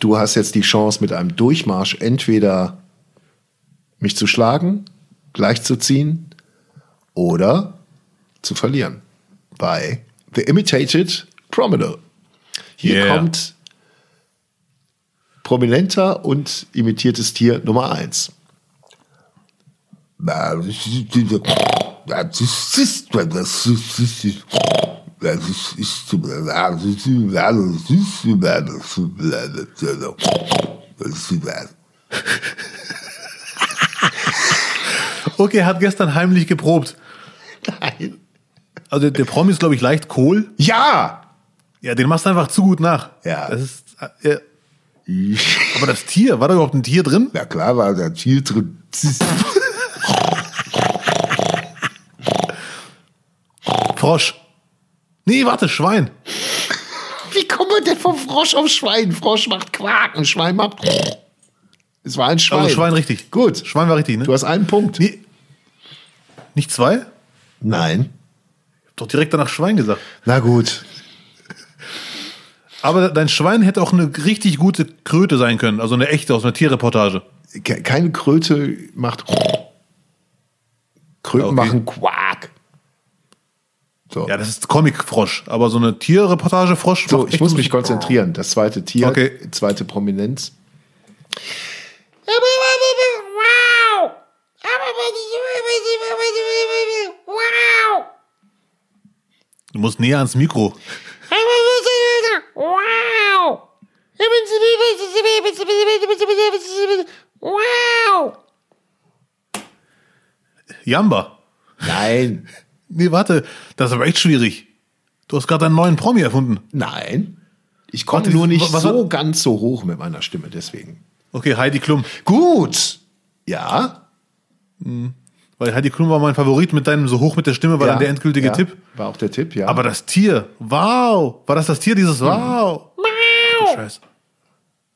Du hast jetzt die Chance, mit einem Durchmarsch entweder mich zu schlagen, gleichzuziehen oder zu verlieren. Bei The Imitated Promenade. Hier Yeah. kommt prominenter und imitiertes Tier Nummer 1. Okay, hat gestern heimlich geprobt. Nein. Also der Promi ist, glaube ich, leicht Kohl. Ja! Ja, den machst du einfach zu gut nach. Ja. Das ist, äh, ja. Aber das Tier, war da überhaupt ein Tier drin? Na klar war da viel drin. Frosch. Nee, warte, Schwein. Wie kommt man denn vom Frosch auf Schwein? Frosch macht Quaken, Schwein macht. Es war ein Schwein. Also Schwein richtig. Gut. Schwein war richtig, ne? Du hast einen Punkt. Nee. Nicht zwei? Nein. Doch direkt danach Schwein gesagt. Na gut. Aber dein Schwein hätte auch eine richtig gute Kröte sein können. Also eine echte aus einer Tierreportage. Ke- Keine Kröte macht. Kröten Okay. machen Quak. So. Ja, das ist Comic-Frosch. Aber so eine Tierreportage-Frosch. so, ich muss mich konzentrieren. Das zweite Tier, Okay. zweite Prominenz. Wow! Wow! Du musst näher ans Mikro. Wow! *laughs* Wow! Jamba. Nein. Nee, warte. Das ist aber echt schwierig. Du hast gerade einen neuen Promi erfunden. Nein. Ich Warte, nur nicht was- so ganz so hoch mit meiner Stimme, deswegen. Okay, Heidi Klum. Gut. Ja. Weil Heidi Klum war mein Favorit mit deinem so hoch mit der Stimme, war ja. dann der endgültige ja. Tipp. War auch der Tipp, ja. Aber das Tier, wow. War das das Tier, dieses wow? Ach, du Scheiße.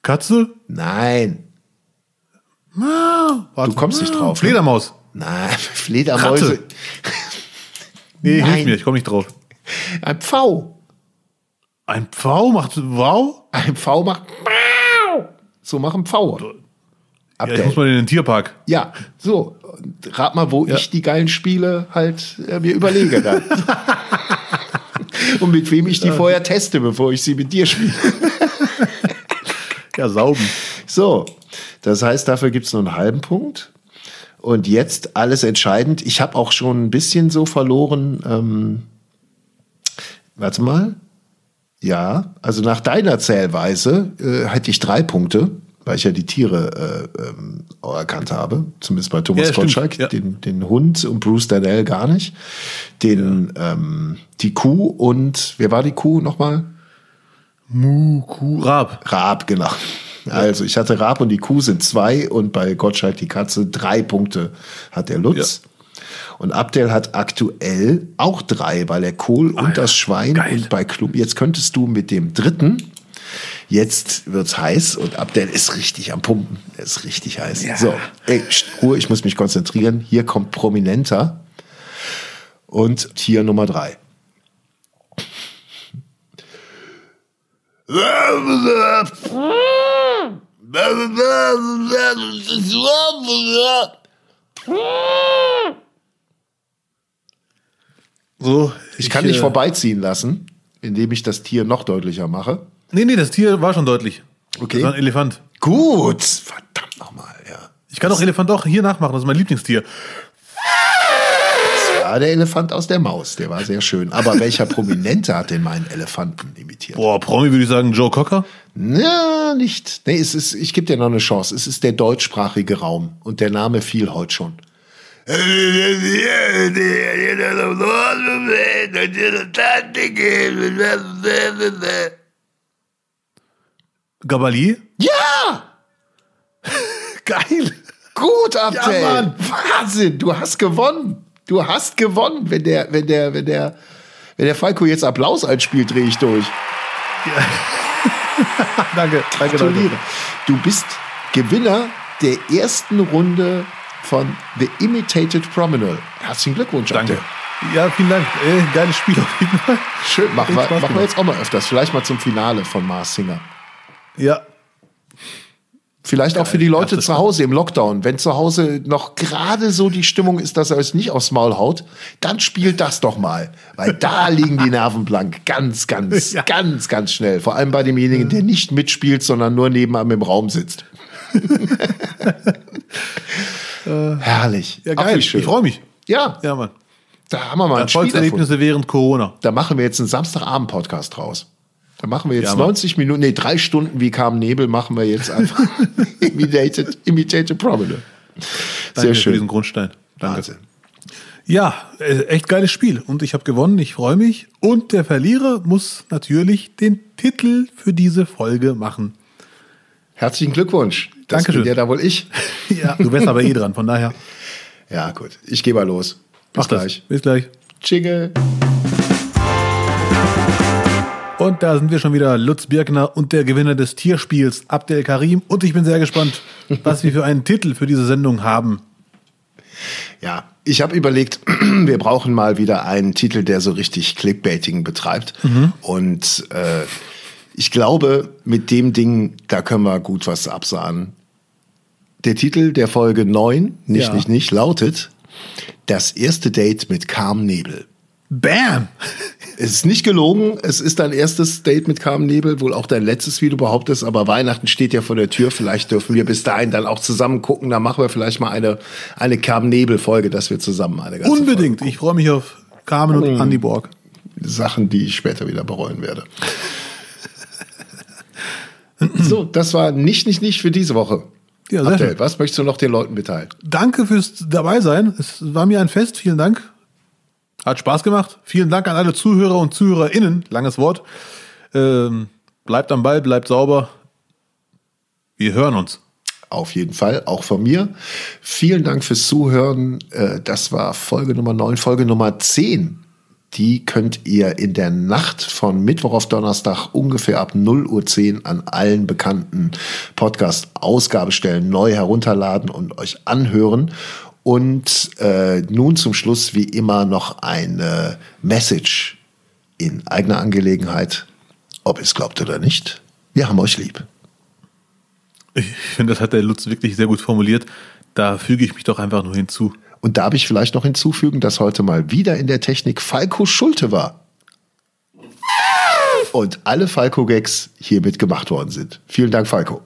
Katze? Nein. Wow. Warte. Du kommst nicht drauf, ne? Fledermaus. Nein, *laughs* Fledermäuse. Ratte. Nee, Nein. hilf mir, ich komme nicht drauf. Ein Pfau. Ein Pfau macht wow? Ein Pfau macht. So machen Pfau. Ja, ich muss mal in den Tierpark. Ja, so. Rat mal, wo ich die geilen Spiele halt äh, mir überlege dann. *laughs* Und mit wem ich die vorher teste, bevor ich sie mit dir spiele. Ja, sauben. So, das heißt, dafür gibt es nur einen halben Punkt. Und jetzt alles entscheidend. Ich habe auch schon ein bisschen so verloren. Ähm, warte mal. Ja, also nach deiner Zählweise äh, hätte ich drei Punkte, weil ich ja die Tiere äh, ähm, erkannt habe. Zumindest bei Thomas Ja, Gottschalk. ja. Den, den Hund und Bruce Danell gar nicht. Den, ähm, die Kuh und, wer war die Kuh nochmal? Mu, Kuh, Rab. Raab, genau. Also ich hatte Raab und die Kuh sind zwei und bei Gottschalk die Katze drei Punkte hat der Lutz. Und Abdel hat aktuell auch drei, weil er Kohl und das Schwein geil. und bei Klum. Jetzt könntest du mit dem dritten, jetzt wird's heiß und Abdel ist richtig am Pumpen. Er ist richtig heiß. So, ey, Ruhe, ich muss mich konzentrieren. Hier kommt Prominenter und Tier Nummer drei. *laughs* So, Ich kann dich äh, vorbeiziehen lassen, indem ich das Tier noch deutlicher mache. Nee, nee, das Tier war schon deutlich. Okay. Das war ein Elefant. Gut, verdammt nochmal, ja. Ich kann auch Elefant auch hier nachmachen, das ist mein Lieblingstier. Ja, der Elefant aus der Maus, der war sehr schön. Aber welcher Prominente hat denn meinen Elefanten imitiert? Boah, Promi würde ich sagen Joe Cocker. Na, nicht. Nee, es ist, ich gebe dir noch eine Chance. Es ist der deutschsprachige Raum und der Name fiel heute schon. Gabalier? Ja! *laughs* Geil. Gut, Abdel. Ja. Wahnsinn, du hast gewonnen. Du hast gewonnen, wenn der, wenn der, wenn der, Wenn der Falco jetzt Applaus einspielt, drehe ich durch. *laughs* danke, danke, Gratuliere. Du bist Gewinner der ersten Runde von The Imitated Promenade. Herzlichen Glückwunsch, Danke. Abdel. Ja, vielen Dank. Äh, geiles Spiel auf jeden Fall. Schön, machen, wir, machen wir jetzt auch mal öfters. Vielleicht mal zum Finale von Mars Singer. Ja, Vielleicht auch für die Leute zu Hause im Lockdown. Wenn zu Hause noch gerade so die Stimmung ist, dass er es nicht aufs Maul haut, dann spielt das doch mal. Weil da *laughs* liegen die Nerven blank. Ganz, ganz, Ja. ganz, ganz schnell. Vor allem bei demjenigen, der nicht mitspielt, sondern nur nebenan im Raum sitzt. *laughs* Herrlich. ja geil. Ich freue mich. Ja, Ja, Mann. da haben wir mal. Erfolgserlebnisse während Corona. Da machen wir jetzt einen Samstagabend-Podcast draus. Da machen wir jetzt Ja, Mann. 90 Minuten, nee, drei Stunden wie kam Nebel, machen wir jetzt einfach *laughs* Imitated, Imitated Promenade. Sehr Danke Für schön. diesen Grundstein. Danke. Wahnsinn. Ja, äh, echt geiles Spiel. Und ich habe gewonnen. Ich freue mich. Und der Verlierer muss natürlich den Titel für diese Folge machen. Herzlichen Glückwunsch. Das Dankeschön. ja da wohl ich. *laughs* Ja, du wärst aber eh dran. Von daher. Ja, gut. Ich gehe mal los. Bis Mach das. gleich. Bis gleich. Jingle. Und da sind wir schon wieder, Lutz Birkner und der Gewinner des Tierspiels, Abdel Karim. Und ich bin sehr gespannt, *laughs* was wir für einen Titel für diese Sendung haben. Ja, ich habe überlegt, *clears throat* wir brauchen mal wieder einen Titel, der so richtig Clickbaiting betreibt. Und äh, ich glaube, mit dem Ding, da können wir gut was absahnen. Der Titel der Folge 9, nicht, Ja. nicht, nicht, lautet Das erste Date mit Carmen Nebel. Bam! Es ist nicht gelogen, es ist dein erstes Date mit Carmen Nebel, wohl auch dein letztes, wie du behauptest, aber Weihnachten steht ja vor der Tür. Vielleicht dürfen wir bis dahin dann auch zusammen gucken. Da machen wir vielleicht mal eine, eine Carmen Nebel-Folge, dass wir zusammen eine ganze Unbedingt. Ich freue mich auf Carmen und Andy Borg. Sachen, die ich später wieder bereuen werde. *clears throat* so, das war nicht, nicht, nicht für diese Woche. Ja, Abdel, was möchtest du noch den Leuten mitteilen? Danke fürs Dabeisein. Es war mir ein Fest. Vielen Dank. Hat Spaß gemacht. Vielen Dank an alle Zuhörer und ZuhörerInnen. Langes Wort. Ähm, bleibt am Ball, bleibt sauber. Wir hören uns. Auf jeden Fall, auch von mir. Vielen Dank fürs Zuhören. Äh, Das war Folge Nummer 9, Folge Nummer 10. Die könnt ihr in der Nacht von Mittwoch auf Donnerstag ungefähr ab 0 Uhr 10 an allen bekannten Podcast-Ausgabestellen neu herunterladen und euch anhören. Und äh, nun zum Schluss wie immer noch eine Message in eigener Angelegenheit. Ob ihr es glaubt oder nicht, wir haben euch lieb. Ich finde, das hat der Lutz wirklich sehr gut formuliert. Da füge ich mich doch einfach nur hinzu. Und darf ich vielleicht noch hinzufügen, dass heute mal wieder in der Technik Falco Schulte war. Und alle Falco-Gags hiermit gemacht worden sind. Vielen Dank, Falco.